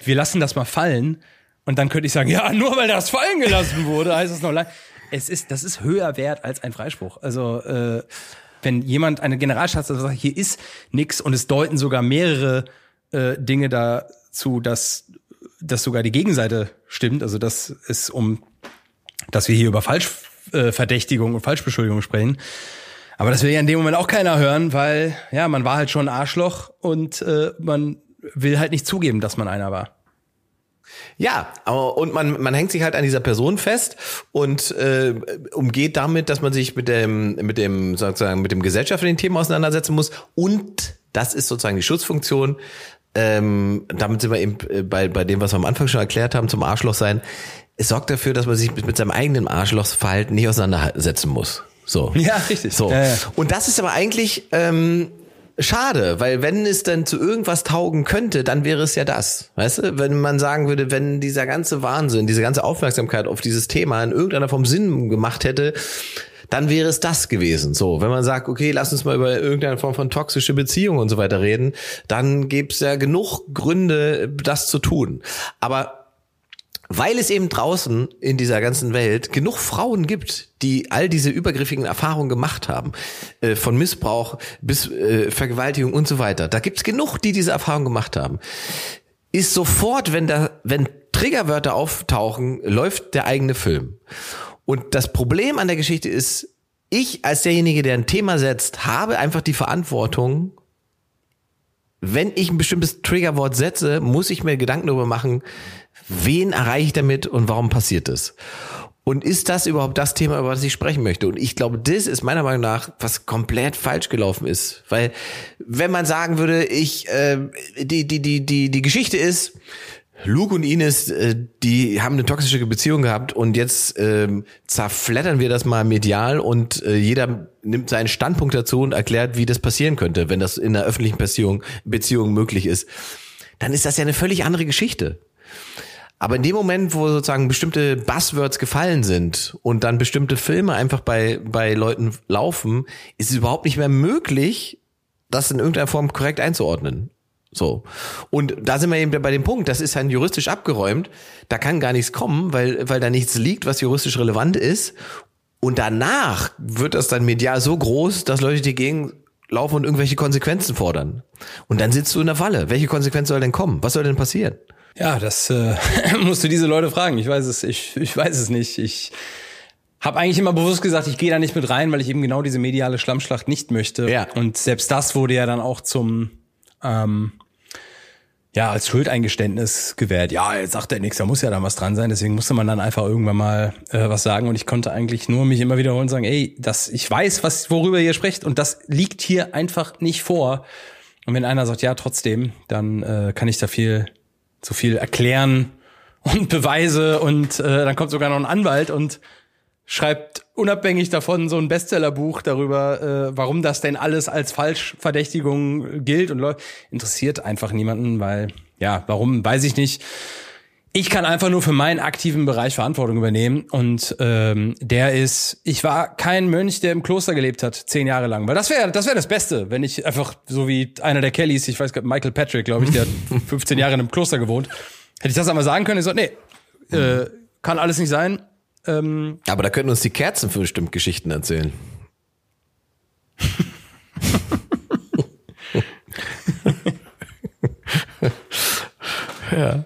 Wir lassen das mal fallen. Und dann könnte ich sagen, ja, nur weil das fallen gelassen wurde, heißt es noch lange. Es ist, das ist höher wert als ein Freispruch. Also, äh, wenn jemand eine Generalstaatsanwalt sagt, hier ist nix und es deuten sogar mehrere äh, Dinge dazu, dass, dass sogar die Gegenseite stimmt, also dass es um, dass wir hier über Falschverdächtigung äh, und Falschbeschuldigung sprechen. Aber das will ja in dem Moment auch keiner hören, weil ja, man war halt schon ein Arschloch und äh, man will halt nicht zugeben, dass man einer war. Ja, aber- und man, man hängt sich halt an dieser Person fest und äh, umgeht damit, dass man sich mit dem, mit dem, sozusagen, mit dem gesellschaftlichen Thema auseinandersetzen muss. Und das ist sozusagen die Schutzfunktion. Ähm, damit sind wir eben äh, bei, bei dem, was wir am Anfang schon erklärt haben, zum Arschloch sein. Es sorgt dafür, dass man sich mit, mit seinem eigenen Arschlochsverhalten nicht auseinandersetzen muss. So. Ja, richtig. So. Ja, ja. Und das ist aber eigentlich ähm, schade, weil wenn es dann zu irgendwas taugen könnte, dann wäre es ja das. Weißt du, wenn man sagen würde, wenn dieser ganze Wahnsinn, diese ganze Aufmerksamkeit auf dieses Thema in irgendeiner Form Sinn gemacht hätte, dann wäre es das gewesen. So, wenn man sagt, okay, lass uns mal über irgendeine Form von toxische Beziehung und so weiter reden, dann gäbe es ja genug Gründe, das zu tun. Aber weil es eben draußen in dieser ganzen Welt genug Frauen gibt, die all diese übergriffigen Erfahrungen gemacht haben, äh, von Missbrauch bis äh, Vergewaltigung und so weiter. Da gibt's genug, die diese Erfahrung gemacht haben. Ist sofort, wenn da, wenn Triggerwörter auftauchen, läuft der eigene Film. Und das Problem an der Geschichte ist, ich als derjenige, der ein Thema setzt, habe einfach die Verantwortung, wenn ich ein bestimmtes Triggerwort setze, muss ich mir Gedanken darüber machen, wen erreiche ich damit und warum passiert es. Und ist das überhaupt das Thema, über das ich sprechen möchte? Und ich glaube, das ist meiner Meinung nach, was komplett falsch gelaufen ist. Weil, wenn man sagen würde, ich, äh, die, die, die, die, die Geschichte ist, Luke und Ines, äh, die haben eine toxische Beziehung gehabt und jetzt ähm, zerfleddern wir das mal medial und äh, jeder nimmt seinen Standpunkt dazu und erklärt, wie das passieren könnte, wenn das in einer öffentlichen Beziehung, Beziehung möglich ist. Dann ist das ja eine völlig andere Geschichte. Aber in dem Moment, wo sozusagen bestimmte Buzzwords gefallen sind und dann bestimmte Filme einfach bei, bei Leuten laufen, ist es überhaupt nicht mehr möglich, das in irgendeiner Form korrekt einzuordnen. So. Und da sind wir eben bei dem Punkt, das ist dann juristisch abgeräumt. Da kann gar nichts kommen, weil, weil da nichts liegt, was juristisch relevant ist. Und danach wird das dann medial so groß, dass Leute dagegen laufen und irgendwelche Konsequenzen fordern. Und dann sitzt du in der Falle. Welche Konsequenz soll denn kommen? Was soll denn passieren? Ja, das äh, musst du diese Leute fragen. Ich weiß es, ich, ich weiß es nicht. Ich habe eigentlich immer bewusst gesagt, ich gehe da nicht mit rein, weil ich eben genau diese mediale Schlammschlacht nicht möchte. Ja. Und selbst das wurde ja dann auch zum ähm, ja, als Schuldeingeständnis gewährt. Ja, jetzt sagt er nichts, da muss ja dann was dran sein. Deswegen musste man dann einfach irgendwann mal äh, was sagen. Und ich konnte eigentlich nur mich immer wiederholen und sagen, ey, das, ich weiß, was, worüber ihr sprecht. Und das liegt hier einfach nicht vor. Und wenn einer sagt, ja, trotzdem, dann äh, kann ich da viel, so viel erklären und Beweise. Und äh, dann kommt sogar noch ein Anwalt und schreibt unabhängig davon so ein Bestsellerbuch darüber, äh, warum das denn alles als Falschverdächtigung gilt und. Interessiert einfach niemanden, weil, ja, warum, weiß ich nicht. Ich kann einfach nur für meinen aktiven Bereich Verantwortung übernehmen und ähm, der ist, ich war kein Mönch, der im Kloster gelebt hat, zehn Jahre lang, weil das wäre das wäre das Beste, wenn ich einfach so wie einer der Kellys, ich weiß gar Michael Patrick, glaube ich, der hat 15 Jahre in einem Kloster gewohnt, hätte ich das einmal sagen können, ich so, nee, äh, kann alles nicht sein, ähm, Aber da könnten uns die Kerzen für bestimmt Geschichten erzählen. ja.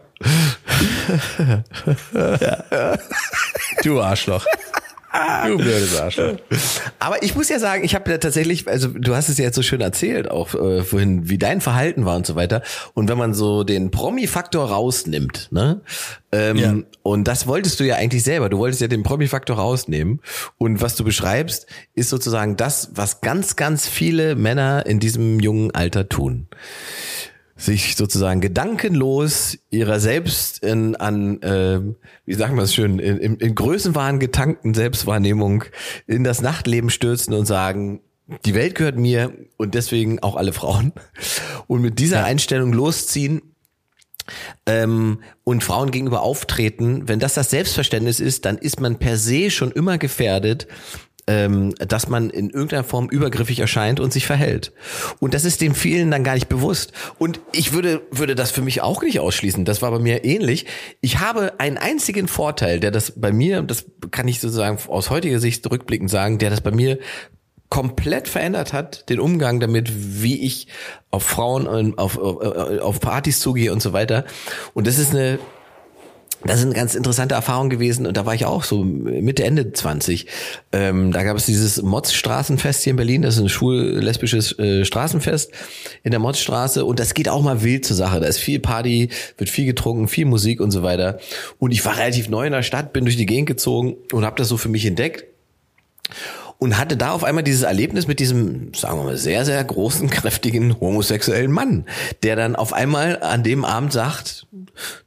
Ja. Du Arschloch. Du blödes Arschloch. Aber ich muss ja sagen, ich habe ja tatsächlich, also du hast es ja jetzt so schön erzählt, auch äh, vorhin, wie dein Verhalten war und so weiter. Und wenn man so den Promi-Faktor rausnimmt, ne? Ähm, ja. Und das wolltest du ja eigentlich selber. Du wolltest ja den Promi-Faktor rausnehmen. Und was du beschreibst, ist sozusagen das, was ganz, ganz viele Männer in diesem jungen Alter tun sich sozusagen gedankenlos ihrer selbst in, an, äh, wie sagen wir es schön, in, in, in Größenwahn getankten Selbstwahrnehmung in das Nachtleben stürzen und sagen, die Welt gehört mir und deswegen auch alle Frauen. Und mit dieser ja. Einstellung losziehen ähm, und Frauen gegenüber auftreten, wenn das das Selbstverständnis ist, dann ist man per se schon immer gefährdet, ähm, dass man in irgendeiner Form übergriffig erscheint und sich verhält. Und das ist den vielen dann gar nicht bewusst. Und ich würde, würde das für mich auch nicht ausschließen. Das war bei mir ähnlich. Ich habe einen einzigen Vorteil, der das bei mir, das kann ich sozusagen aus heutiger Sicht rückblickend sagen, der das bei mir komplett verändert hat, den Umgang damit, wie ich auf Frauen und auf, auf, auf Partys zugehe und so weiter. Und das ist eine das ist eine ganz interessante Erfahrung gewesen und da war ich auch so Mitte, Ende 20. Ähm, da gab es dieses Motzstraßenfest hier in Berlin, das ist ein schwul-lesbisches äh, Straßenfest in der Motzstraße und das geht auch mal wild zur Sache. Da ist viel Party, wird viel getrunken, viel Musik und so weiter. Und ich war relativ neu in der Stadt, bin durch die Gegend gezogen und habe das so für mich entdeckt und hatte da auf einmal dieses Erlebnis mit diesem, sagen wir mal, sehr, sehr großen, kräftigen homosexuellen Mann, der dann auf einmal an dem Abend sagt,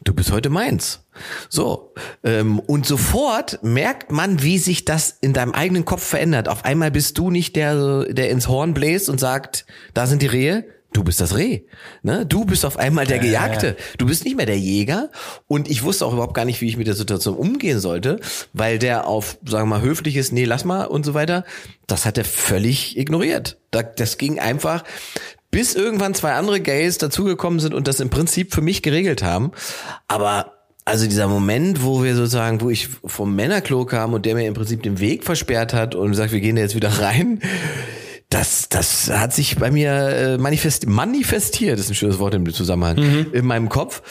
du bist heute meins. So, ähm, und sofort merkt man, wie sich das in deinem eigenen Kopf verändert. Auf einmal bist du nicht der, der ins Horn bläst und sagt, da sind die Rehe, du bist das Reh. Ne? Du bist auf einmal der Gejagte. Du bist nicht mehr der Jäger. Und ich wusste auch überhaupt gar nicht, wie ich mit der Situation umgehen sollte, weil der auf, sagen wir mal, höfliches, nee, lass mal und so weiter, das hat er völlig ignoriert. Das ging einfach, bis irgendwann zwei andere Gays dazugekommen sind und das im Prinzip für mich geregelt haben. Aber also dieser Moment, wo wir sozusagen, wo ich vom Männerklo kam und der mir im Prinzip den Weg versperrt hat und sagt, wir gehen da jetzt wieder rein, das, das hat sich bei mir äh, manifest, manifestiert, das ist ein schönes Wort im Zusammenhang, mhm. in meinem Kopf.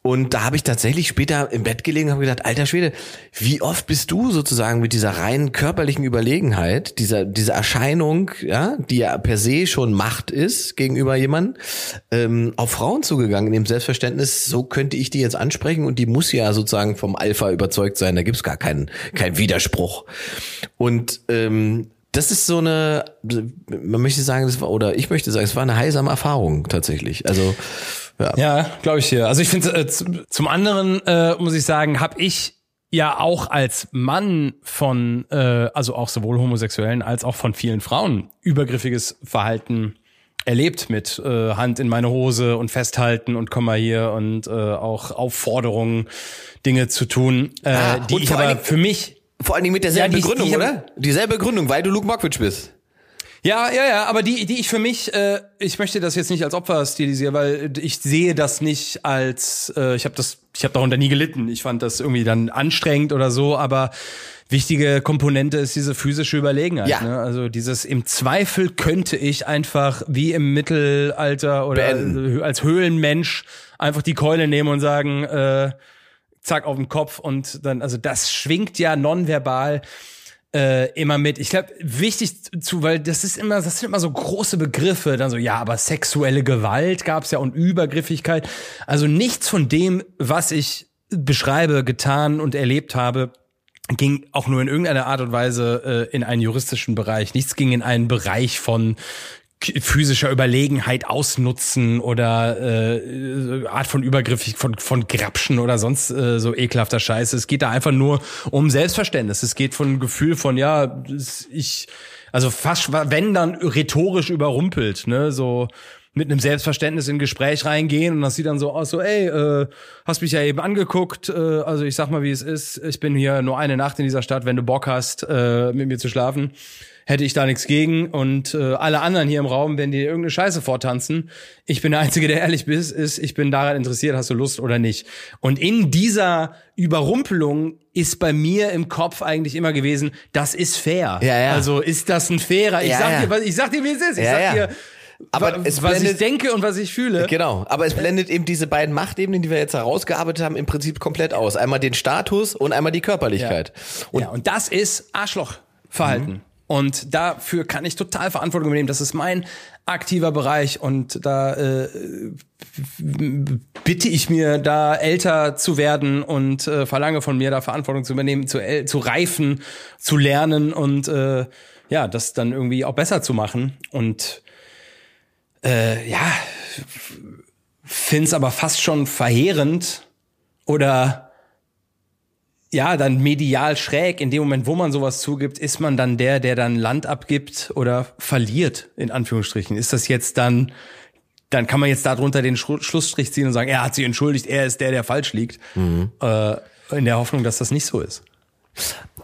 Und da habe ich tatsächlich später im Bett gelegen und habe gedacht, alter Schwede, wie oft bist du sozusagen mit dieser rein körperlichen Überlegenheit, dieser, dieser Erscheinung, ja, die ja per se schon Macht ist gegenüber jemandem, ähm, auf Frauen zugegangen, in dem Selbstverständnis, so könnte ich die jetzt ansprechen und die muss ja sozusagen vom Alpha überzeugt sein, da gibt's gar keinen, keinen Widerspruch. Und ähm, das ist so eine, man möchte sagen, das war, oder ich möchte sagen, es war eine heilsame Erfahrung tatsächlich. Also ja, Ja, glaube ich dir. Also ich finde, äh, zum anderen äh, muss ich sagen, habe ich ja auch als Mann von, äh, also auch sowohl Homosexuellen als auch von vielen Frauen übergriffiges Verhalten erlebt mit äh, Hand in meine Hose und festhalten und komm mal hier und äh, auch Aufforderungen, Dinge zu tun, äh, Ah, die ich aber für mich vor allen Dingen mit derselben Ja, die- Begründung, die- oder? Dieselbe Begründung, weil du Luke Mockridge bist. Ja, ja, ja, aber die, die ich für mich, äh, ich möchte das jetzt nicht als Opfer stilisieren, weil ich sehe das nicht als, äh, ich habe das, ich habe darunter nie gelitten. Ich fand das irgendwie dann anstrengend oder so, aber wichtige Komponente ist diese physische Überlegenheit. Ja. Ne? Also dieses im Zweifel könnte ich einfach wie im Mittelalter oder äh, als Höhlenmensch einfach die Keule nehmen und sagen, äh, zack auf den Kopf und dann, also das schwingt ja nonverbal äh, immer mit. Ich glaube, wichtig zu, weil das ist immer, das sind immer so große Begriffe, dann so, ja, aber sexuelle Gewalt gab's ja und Übergriffigkeit. Also nichts von dem, was ich beschreibe, getan und erlebt habe, ging auch nur in irgendeiner Art und Weise äh, in einen juristischen Bereich. Nichts ging in einen Bereich von physischer Überlegenheit ausnutzen oder äh, Art von Übergriffig, von, von Grapschen oder sonst äh, so ekelhafter Scheiße. Es geht da einfach nur um Selbstverständnis. Es geht von Gefühl von, ja, ich, also fast, wenn dann rhetorisch überrumpelt, ne, so mit einem Selbstverständnis in ein Gespräch reingehen und das sieht dann so aus, so, ey, äh, hast mich ja eben angeguckt, äh, also ich sag mal, wie es ist, ich bin hier nur eine Nacht in dieser Stadt, wenn du Bock hast, äh, mit mir zu schlafen, hätte ich da nichts gegen und äh, alle anderen hier im Raum, wenn die irgendeine Scheiße vortanzen, ich bin der Einzige, der ehrlich ist, ist, ich bin daran interessiert, hast du Lust oder nicht. Und in dieser Überrumpelung ist bei mir im Kopf eigentlich immer gewesen, das ist fair. Ja, ja. Also ist das ein fairer, ich Ja, sag ja. dir, was, ich sag dir, wie es ist, ich Ja, sag ja. dir, Aber wa- es was ich blendet- denke und was ich fühle. Genau, aber es blendet eben diese beiden Machtebenen, die wir jetzt herausgearbeitet haben, im Prinzip komplett aus. Einmal den Status und einmal die Körperlichkeit. Und, ja, und das ist Arschlochverhalten. Und dafür kann ich total Verantwortung übernehmen. Das ist mein aktiver Bereich und da äh, bitte ich mir, da älter zu werden und äh, verlange von mir, da Verantwortung zu übernehmen, zu, zu reifen, zu lernen und äh, ja, das dann irgendwie auch besser zu machen. Und äh, ja, find's aber fast schon verheerend oder ja, dann medial schräg. In dem Moment, wo man sowas zugibt, ist man dann der, der dann Land abgibt oder verliert, in Anführungsstrichen. Ist das jetzt dann, dann kann man jetzt darunter den Schru- Schlussstrich ziehen und sagen, er hat sich entschuldigt, er ist der, der falsch liegt. Äh, in der Hoffnung, dass das nicht so ist.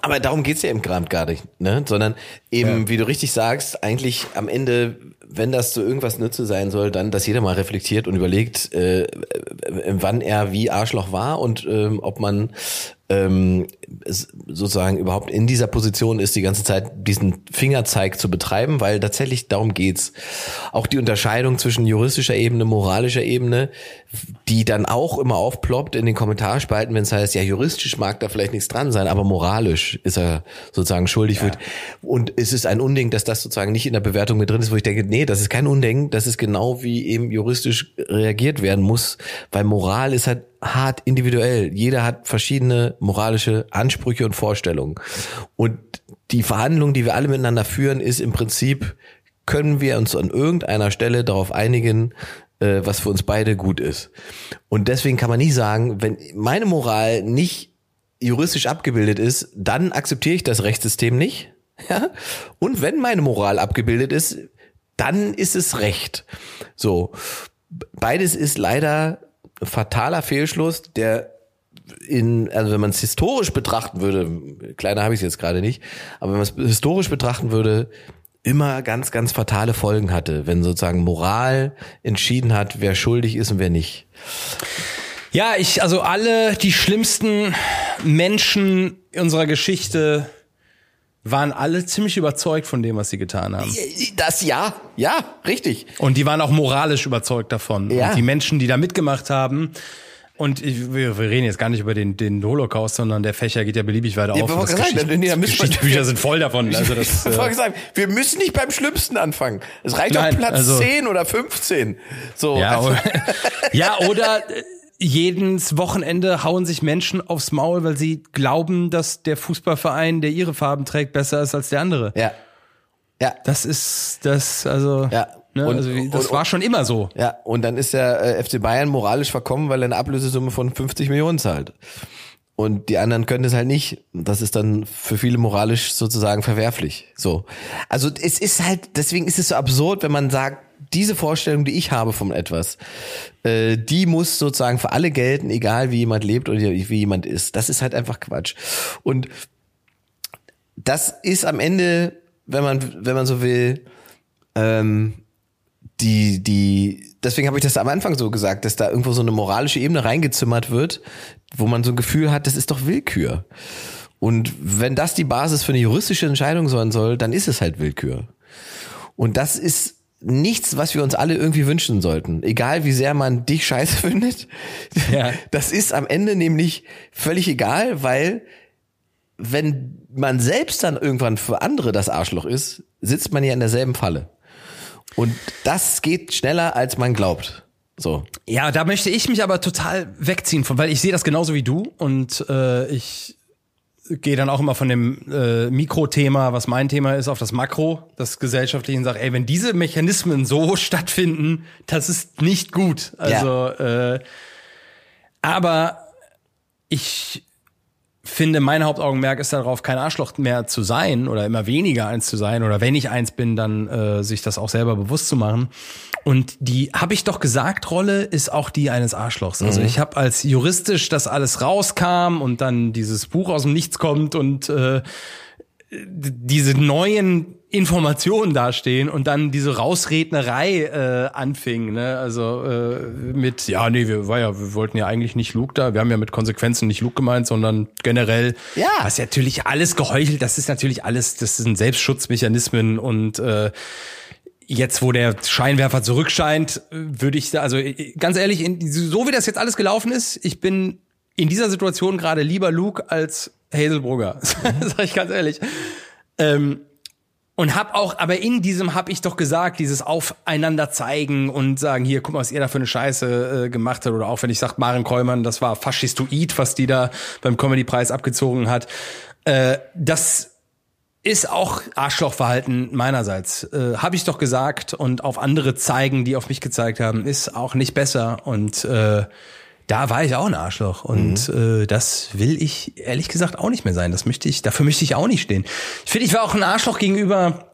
Aber darum geht's ja eben gerade gar nicht, ne? Sondern eben, wie du richtig sagst, eigentlich am Ende, wenn das zu irgendwas Nütze sein soll, dann, dass jeder mal reflektiert und überlegt, äh, äh, wann er wie Arschloch war und ähm, ob man ähm, sozusagen überhaupt in dieser Position ist, die ganze Zeit diesen Fingerzeig zu betreiben, weil tatsächlich darum geht's. Auch die Unterscheidung zwischen juristischer Ebene, moralischer Ebene, die dann auch immer aufploppt in den Kommentarspalten, wenn es heißt, ja, juristisch mag da vielleicht nichts dran sein, aber moralisch ist er sozusagen schuldig. Wird. Und es ist ein Unding, dass das sozusagen nicht in der Bewertung mit drin ist, wo ich denke, nee, das ist kein Unding, das ist genau wie eben juristisch reagiert werden muss, weil Moral ist halt hart individuell. Jeder hat verschiedene moralische Ansprüche und Vorstellungen. Und die Verhandlung, die wir alle miteinander führen, ist im Prinzip, können wir uns an irgendeiner Stelle darauf einigen, äh, was für uns beide gut ist. Und deswegen kann man nicht sagen, wenn meine Moral nicht juristisch abgebildet ist, dann akzeptiere ich das Rechtssystem nicht. Ja? Und wenn meine Moral abgebildet ist, dann ist es Recht. So. Beides ist leider fataler Fehlschluss, der in, also wenn man es historisch betrachten würde, kleiner habe ich es jetzt gerade nicht, aber wenn man es historisch betrachten würde, immer ganz, ganz fatale Folgen hatte, wenn sozusagen Moral entschieden hat, wer schuldig ist und wer nicht. Ja, ich, also alle die schlimmsten Menschen unserer Geschichte waren alle ziemlich überzeugt von dem, was sie getan haben. Das ja, ja, richtig. Und die waren auch moralisch überzeugt davon. Ja. Und die Menschen, die da mitgemacht haben Und ich, wir, wir reden jetzt gar nicht über den, den Holocaust, sondern der Fächer geht ja beliebig weiter Ja, auf. Das nee, da müssen wir- Geschichtsbücher sind voll davon. Also das, ich äh, sagen, wir müssen nicht beim Schlimmsten anfangen. Es reicht Nein, doch Platz also- 10 oder 15. So, ja, also, oder, ja, oder äh, jedes Wochenende hauen sich Menschen aufs Maul, weil sie glauben, dass der Fußballverein, der ihre Farben trägt, besser ist als der andere. ja. Ja, Das ist das, also, Ja. ne, Und- also das und- war schon immer so. ja. Und dann ist der äh, FC Bayern moralisch verkommen, weil er eine Ablösesumme von 50 Millionen zahlt. Und die anderen können das halt nicht. Das ist dann für viele moralisch sozusagen verwerflich. So. Also es ist halt, deswegen ist es so absurd, wenn man sagt, diese Vorstellung, die ich habe von etwas, äh, die muss sozusagen für alle gelten, egal wie jemand lebt oder wie jemand ist. Das ist halt einfach Quatsch. Und das ist am Ende, wenn man, wenn man so will, ähm, die, die, deswegen habe ich das am Anfang so gesagt, dass da irgendwo so eine moralische Ebene reingezimmert wird, wo man so ein Gefühl hat, das ist doch Willkür. Und wenn das die Basis für eine juristische Entscheidung sein soll, dann ist es halt Willkür. Und das ist nichts, was wir uns alle irgendwie wünschen sollten. Egal wie sehr man dich scheiße findet. Ja. Das ist am Ende nämlich völlig egal, weil wenn man selbst dann irgendwann für andere das Arschloch ist, sitzt man ja in derselben Falle. Und das geht schneller, als man glaubt. So. Ja, da möchte ich mich aber total wegziehen von, weil ich sehe das genauso wie du und äh, ich gehe dann auch immer von dem äh, Mikrothema, was mein Thema ist, auf das Makro, das gesellschaftliche und sage, ey, wenn diese Mechanismen so stattfinden, das ist nicht gut. Also, äh, aber ich finde, mein Hauptaugenmerk ist darauf, kein Arschloch mehr zu sein oder immer weniger eins zu sein oder wenn ich eins bin, dann äh, sich das auch selber bewusst zu machen. Und die habe ich doch gesagt, Rolle ist auch die eines Arschlochs. Also ich habe als juristisch das alles rauskam und dann dieses Buch aus dem Nichts kommt und äh, diese neuen Informationen dastehen und dann diese Rausrednerei äh, anfing, ne? Also äh, mit ja, nee, wir war ja, wir wollten ja eigentlich nicht Luke da. Wir haben ja mit Konsequenzen nicht Luke gemeint, sondern generell. Ja. Was natürlich alles geheuchelt. Das ist natürlich alles. Das sind Selbstschutzmechanismen und äh, Jetzt, wo der Scheinwerfer zurückscheint, äh, würde ich, da- also äh, ganz ehrlich, so wie das jetzt alles gelaufen ist, ich bin in dieser Situation gerade lieber Luke als Hazelbrugger, sag ich ganz ehrlich. Ähm, und hab auch, aber in diesem hab ich doch gesagt, dieses Aufeinander zeigen und sagen, hier, guck mal, was ihr da für eine Scheiße äh, gemacht habt. Oder auch wenn ich sag, Maren Kräumann, das war faschistoid, was die da beim Comedy-Preis abgezogen hat. Äh, das ist auch Arschlochverhalten meinerseits. Äh, Habe ich doch gesagt und auf andere zeigen, die auf mich gezeigt haben, ist auch nicht besser. Und äh, da war ich auch ein Arschloch. Und äh, das will ich ehrlich gesagt auch nicht mehr sein. Das möchte ich, dafür möchte ich auch nicht stehen. Ich finde, ich war auch ein Arschloch gegenüber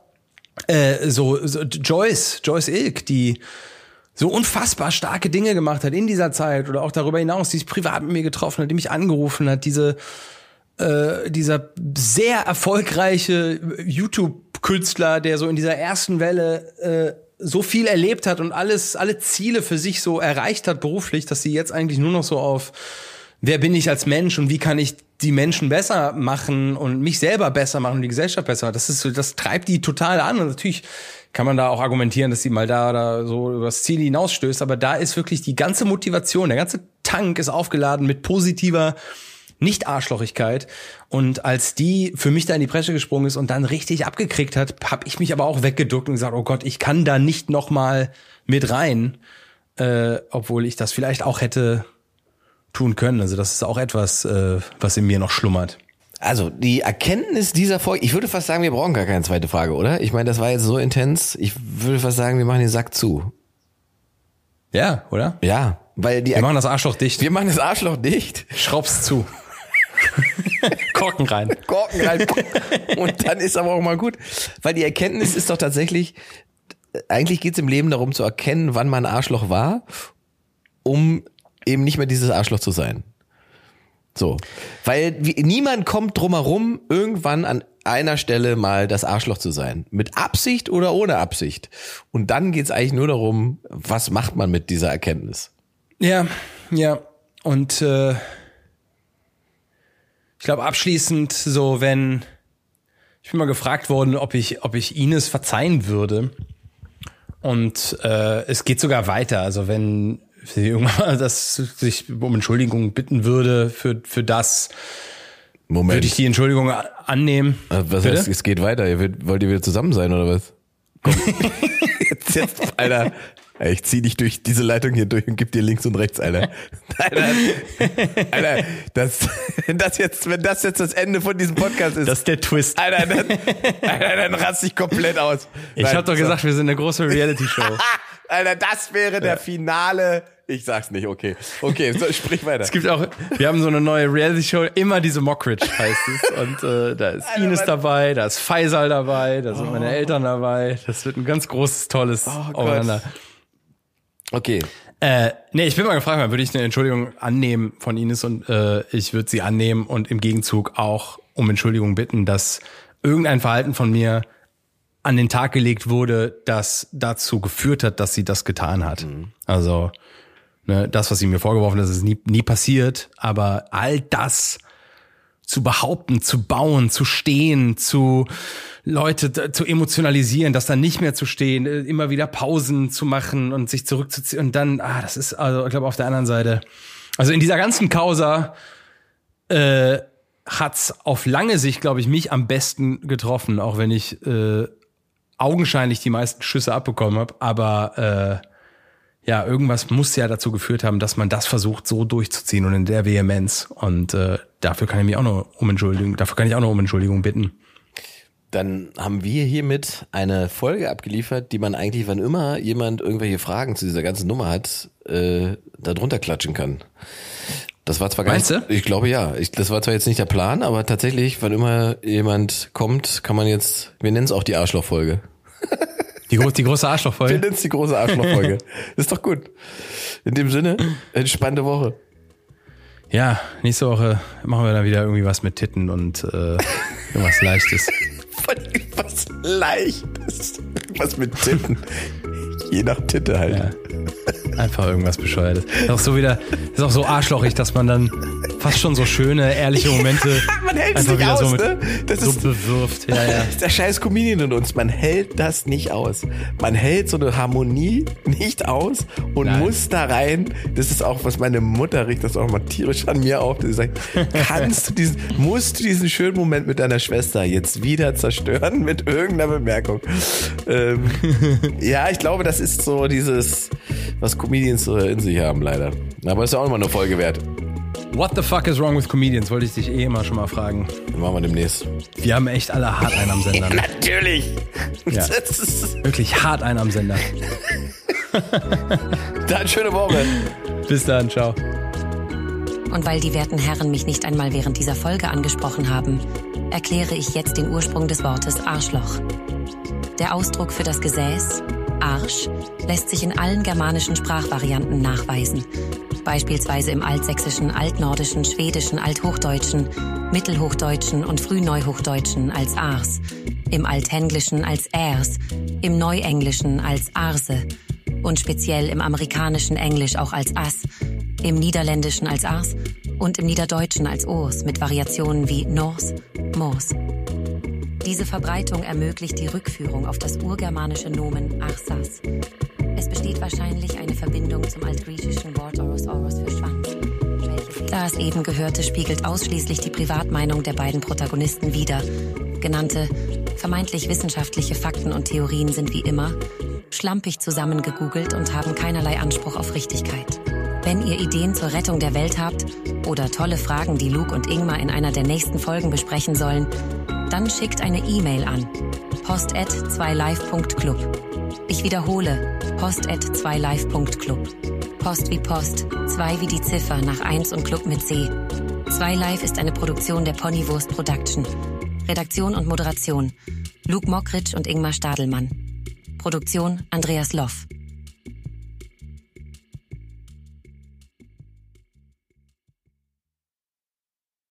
äh, so, so Joyce, Joyce Ilk, die so unfassbar starke Dinge gemacht hat in dieser Zeit oder auch darüber hinaus, die sich privat mit mir getroffen hat, die mich angerufen hat, diese äh, dieser sehr erfolgreiche YouTube-Künstler, der so in dieser ersten Welle äh, so viel erlebt hat und alles, alle Ziele für sich so erreicht hat beruflich, dass sie jetzt eigentlich nur noch so auf wer bin ich als Mensch und wie kann ich die Menschen besser machen und mich selber besser machen und die Gesellschaft besser. Das ist so, das treibt die total an und natürlich kann man da auch argumentieren, dass sie mal da oder so übers Ziel hinausstößt, aber da ist wirklich die ganze Motivation, der ganze Tank ist aufgeladen mit positiver nicht-Arschlochigkeit. Und als die für mich da in die Presse gesprungen ist und dann richtig abgekriegt hat, habe ich mich aber auch weggeduckt und gesagt, oh Gott, ich kann da nicht noch mal mit rein, äh, obwohl ich das vielleicht auch hätte tun können. Also das ist auch etwas, äh, was in mir noch schlummert. Also die Erkenntnis dieser Folge, ich würde fast sagen, wir brauchen gar keine zweite Frage, oder? Ich meine, das war jetzt so intens. Ich würde fast sagen, wir machen den Sack zu. Ja, oder? Ja, weil die Wir machen das Arschloch dicht. wir machen das Arschloch dicht, Schraub's zu. Korken rein. Korken rein und dann ist aber auch mal gut. Weil die Erkenntnis ist doch tatsächlich, eigentlich geht's im Leben darum zu erkennen, wann man Arschloch war, um eben nicht mehr dieses Arschloch zu sein. So. Weil wie, niemand kommt drumherum, irgendwann an einer Stelle mal das Arschloch zu sein. Mit Absicht oder ohne Absicht. Und dann geht's eigentlich nur darum, was macht man mit dieser Erkenntnis. Ja, ja. Und äh, ich glaube abschließend so, wenn ich bin mal gefragt worden, ob ich, ob ich Ines verzeihen würde. Und äh, es geht sogar weiter. Also wenn sie irgendwann das sich um Entschuldigung bitten würde für, für das, Moment. würde ich die Entschuldigung annehmen. Äh, Was Bitte? heißt, es geht weiter? Ihr wollt, wollt ihr wieder zusammen sein oder was? Komm. jetzt, jetzt, Alter. Ich zieh dich durch diese Leitung hier durch und gib dir links und rechts, Alter. Alter, Alter das, das jetzt, wenn das jetzt das Ende von diesem Podcast ist, Das ist der Twist. Alter, dann, Alter, dann raste ich komplett aus. Ich Nein, habe doch so. gesagt, wir sind eine große Reality-Show. Alter, das wäre der Finale. Ich sag's nicht, okay. Okay, so, sprich weiter. Es gibt auch, wir haben so eine neue Reality-Show, immer diese Mockridge heißt es. Und äh, da ist Alter, Ines Mann. dabei, da ist Faisal dabei, da sind meine Eltern dabei. Das wird ein ganz großes, tolles Gott. Aufeinander. Okay. Äh, nee, ich bin mal gefragt, würde ich eine Entschuldigung annehmen von Ines und äh, ich würde sie annehmen und im Gegenzug auch um Entschuldigung bitten, dass irgendein Verhalten von mir an den Tag gelegt wurde, das dazu geführt hat, dass sie das getan hat. Also ne, das, was sie mir vorgeworfen hat, ist nie, nie passiert, aber all das zu behaupten, zu bauen, zu stehen, zu Leute zu emotionalisieren, das dann nicht mehr zu stehen, äh, immer wieder Pausen zu machen und sich zurückzuziehen und dann, ah, das ist, also ich glaube auf der anderen Seite, also in dieser ganzen Causa äh, hat's auf lange Sicht, glaube ich, mich am besten getroffen, auch wenn ich äh, augenscheinlich die meisten Schüsse abbekommen habe, aber äh, ja, irgendwas muss ja dazu geführt haben, dass man das versucht, so durchzuziehen und in der Vehemenz. Und äh, dafür kann ich mich auch noch um Entschuldigung, dafür kann ich auch noch um Entschuldigung bitten. Dann haben wir hiermit eine Folge abgeliefert, die man eigentlich, wann immer jemand irgendwelche Fragen zu dieser ganzen Nummer hat, äh, da drunter klatschen kann. Das war zwar gar Meinst nicht, du? ich glaube ja, ich, das war zwar jetzt nicht der Plan, aber tatsächlich, wann immer jemand kommt, kann man jetzt, wir nennen es auch die Arschlochfolge. Die, gro die große Wir Arschlochfolge. nennen es die große Arschlochfolge. ist doch gut. In dem Sinne, entspannte Woche. Ja, nächste Woche machen wir dann wieder irgendwie was mit Titten und äh, irgendwas Leichtes. Was leichtes. Was mit Titten. Je nach Titte halt. Ja. Einfach irgendwas Bescheuertes. Ist auch so wieder, ist auch so arschlochig, dass man dann fast schon so schöne, ehrliche Momente Man hält es nicht aus, so mit ne? Das so ist- bewirft. Ja, ja. Das ist der scheiß Comedian in uns. Man hält das nicht aus. Man hält so eine Harmonie nicht aus und Nein. muss da rein. Das ist auch, was meine Mutter riecht das auch mal tierisch an mir auf. Die sagt, kannst du diesen, musst du diesen schönen Moment mit deiner Schwester jetzt wieder zerstören mit irgendeiner Bemerkung? Ähm, ja, ich glaube, das ist so dieses, was Comedians so in sich haben, leider. Aber ist ja auch immer eine Folge wert. What the fuck is wrong with comedians? Wollte ich dich eh immer schon mal fragen. Machen wir demnächst. Wir haben echt alle hart einen am Sender. Ne? Natürlich! Ja. Wirklich hart einen am Sender. dann schöne Woche. Bis dann, ciao. Und weil die werten Herren mich nicht einmal während dieser Folge angesprochen haben, erkläre ich jetzt den Ursprung des Wortes Arschloch. Der Ausdruck für das Gesäß, Arsch, lässt sich in allen germanischen Sprachvarianten nachweisen. Beispielsweise im altsächsischen, altnordischen, schwedischen, althochdeutschen, mittelhochdeutschen und frühneuhochdeutschen als Ars, im altenglischen als Ers, im neuenglischen als Arse und speziell im amerikanischen Englisch auch als Ass, im niederländischen als Ars und im niederdeutschen als Urs mit Variationen wie Nors, Mors. Diese Verbreitung ermöglicht die Rückführung auf das urgermanische Nomen Arsas. Es besteht wahrscheinlich eine Verbindung zum altgriechischen Wort Oros Oros für Schwanz. welches- Das eben Gehörte spiegelt ausschließlich die Privatmeinung der beiden Protagonisten wider. Genannte, vermeintlich wissenschaftliche Fakten und Theorien sind wie immer schlampig zusammengegoogelt und haben keinerlei Anspruch auf Richtigkeit. Wenn ihr Ideen zur Rettung der Welt habt oder tolle Fragen, die Luke und Ingmar in einer der nächsten Folgen besprechen sollen, dann schickt eine E-Mail an post@2live.club. Ich wiederhole, post@2live.club. Post wie Post, 2 wie die Ziffer nach 1 und Club mit C. 2 Live ist eine Produktion der Ponywurst Production. Redaktion und Moderation Luke Mockridge und Ingmar Stadelmann. Produktion Andreas Loff.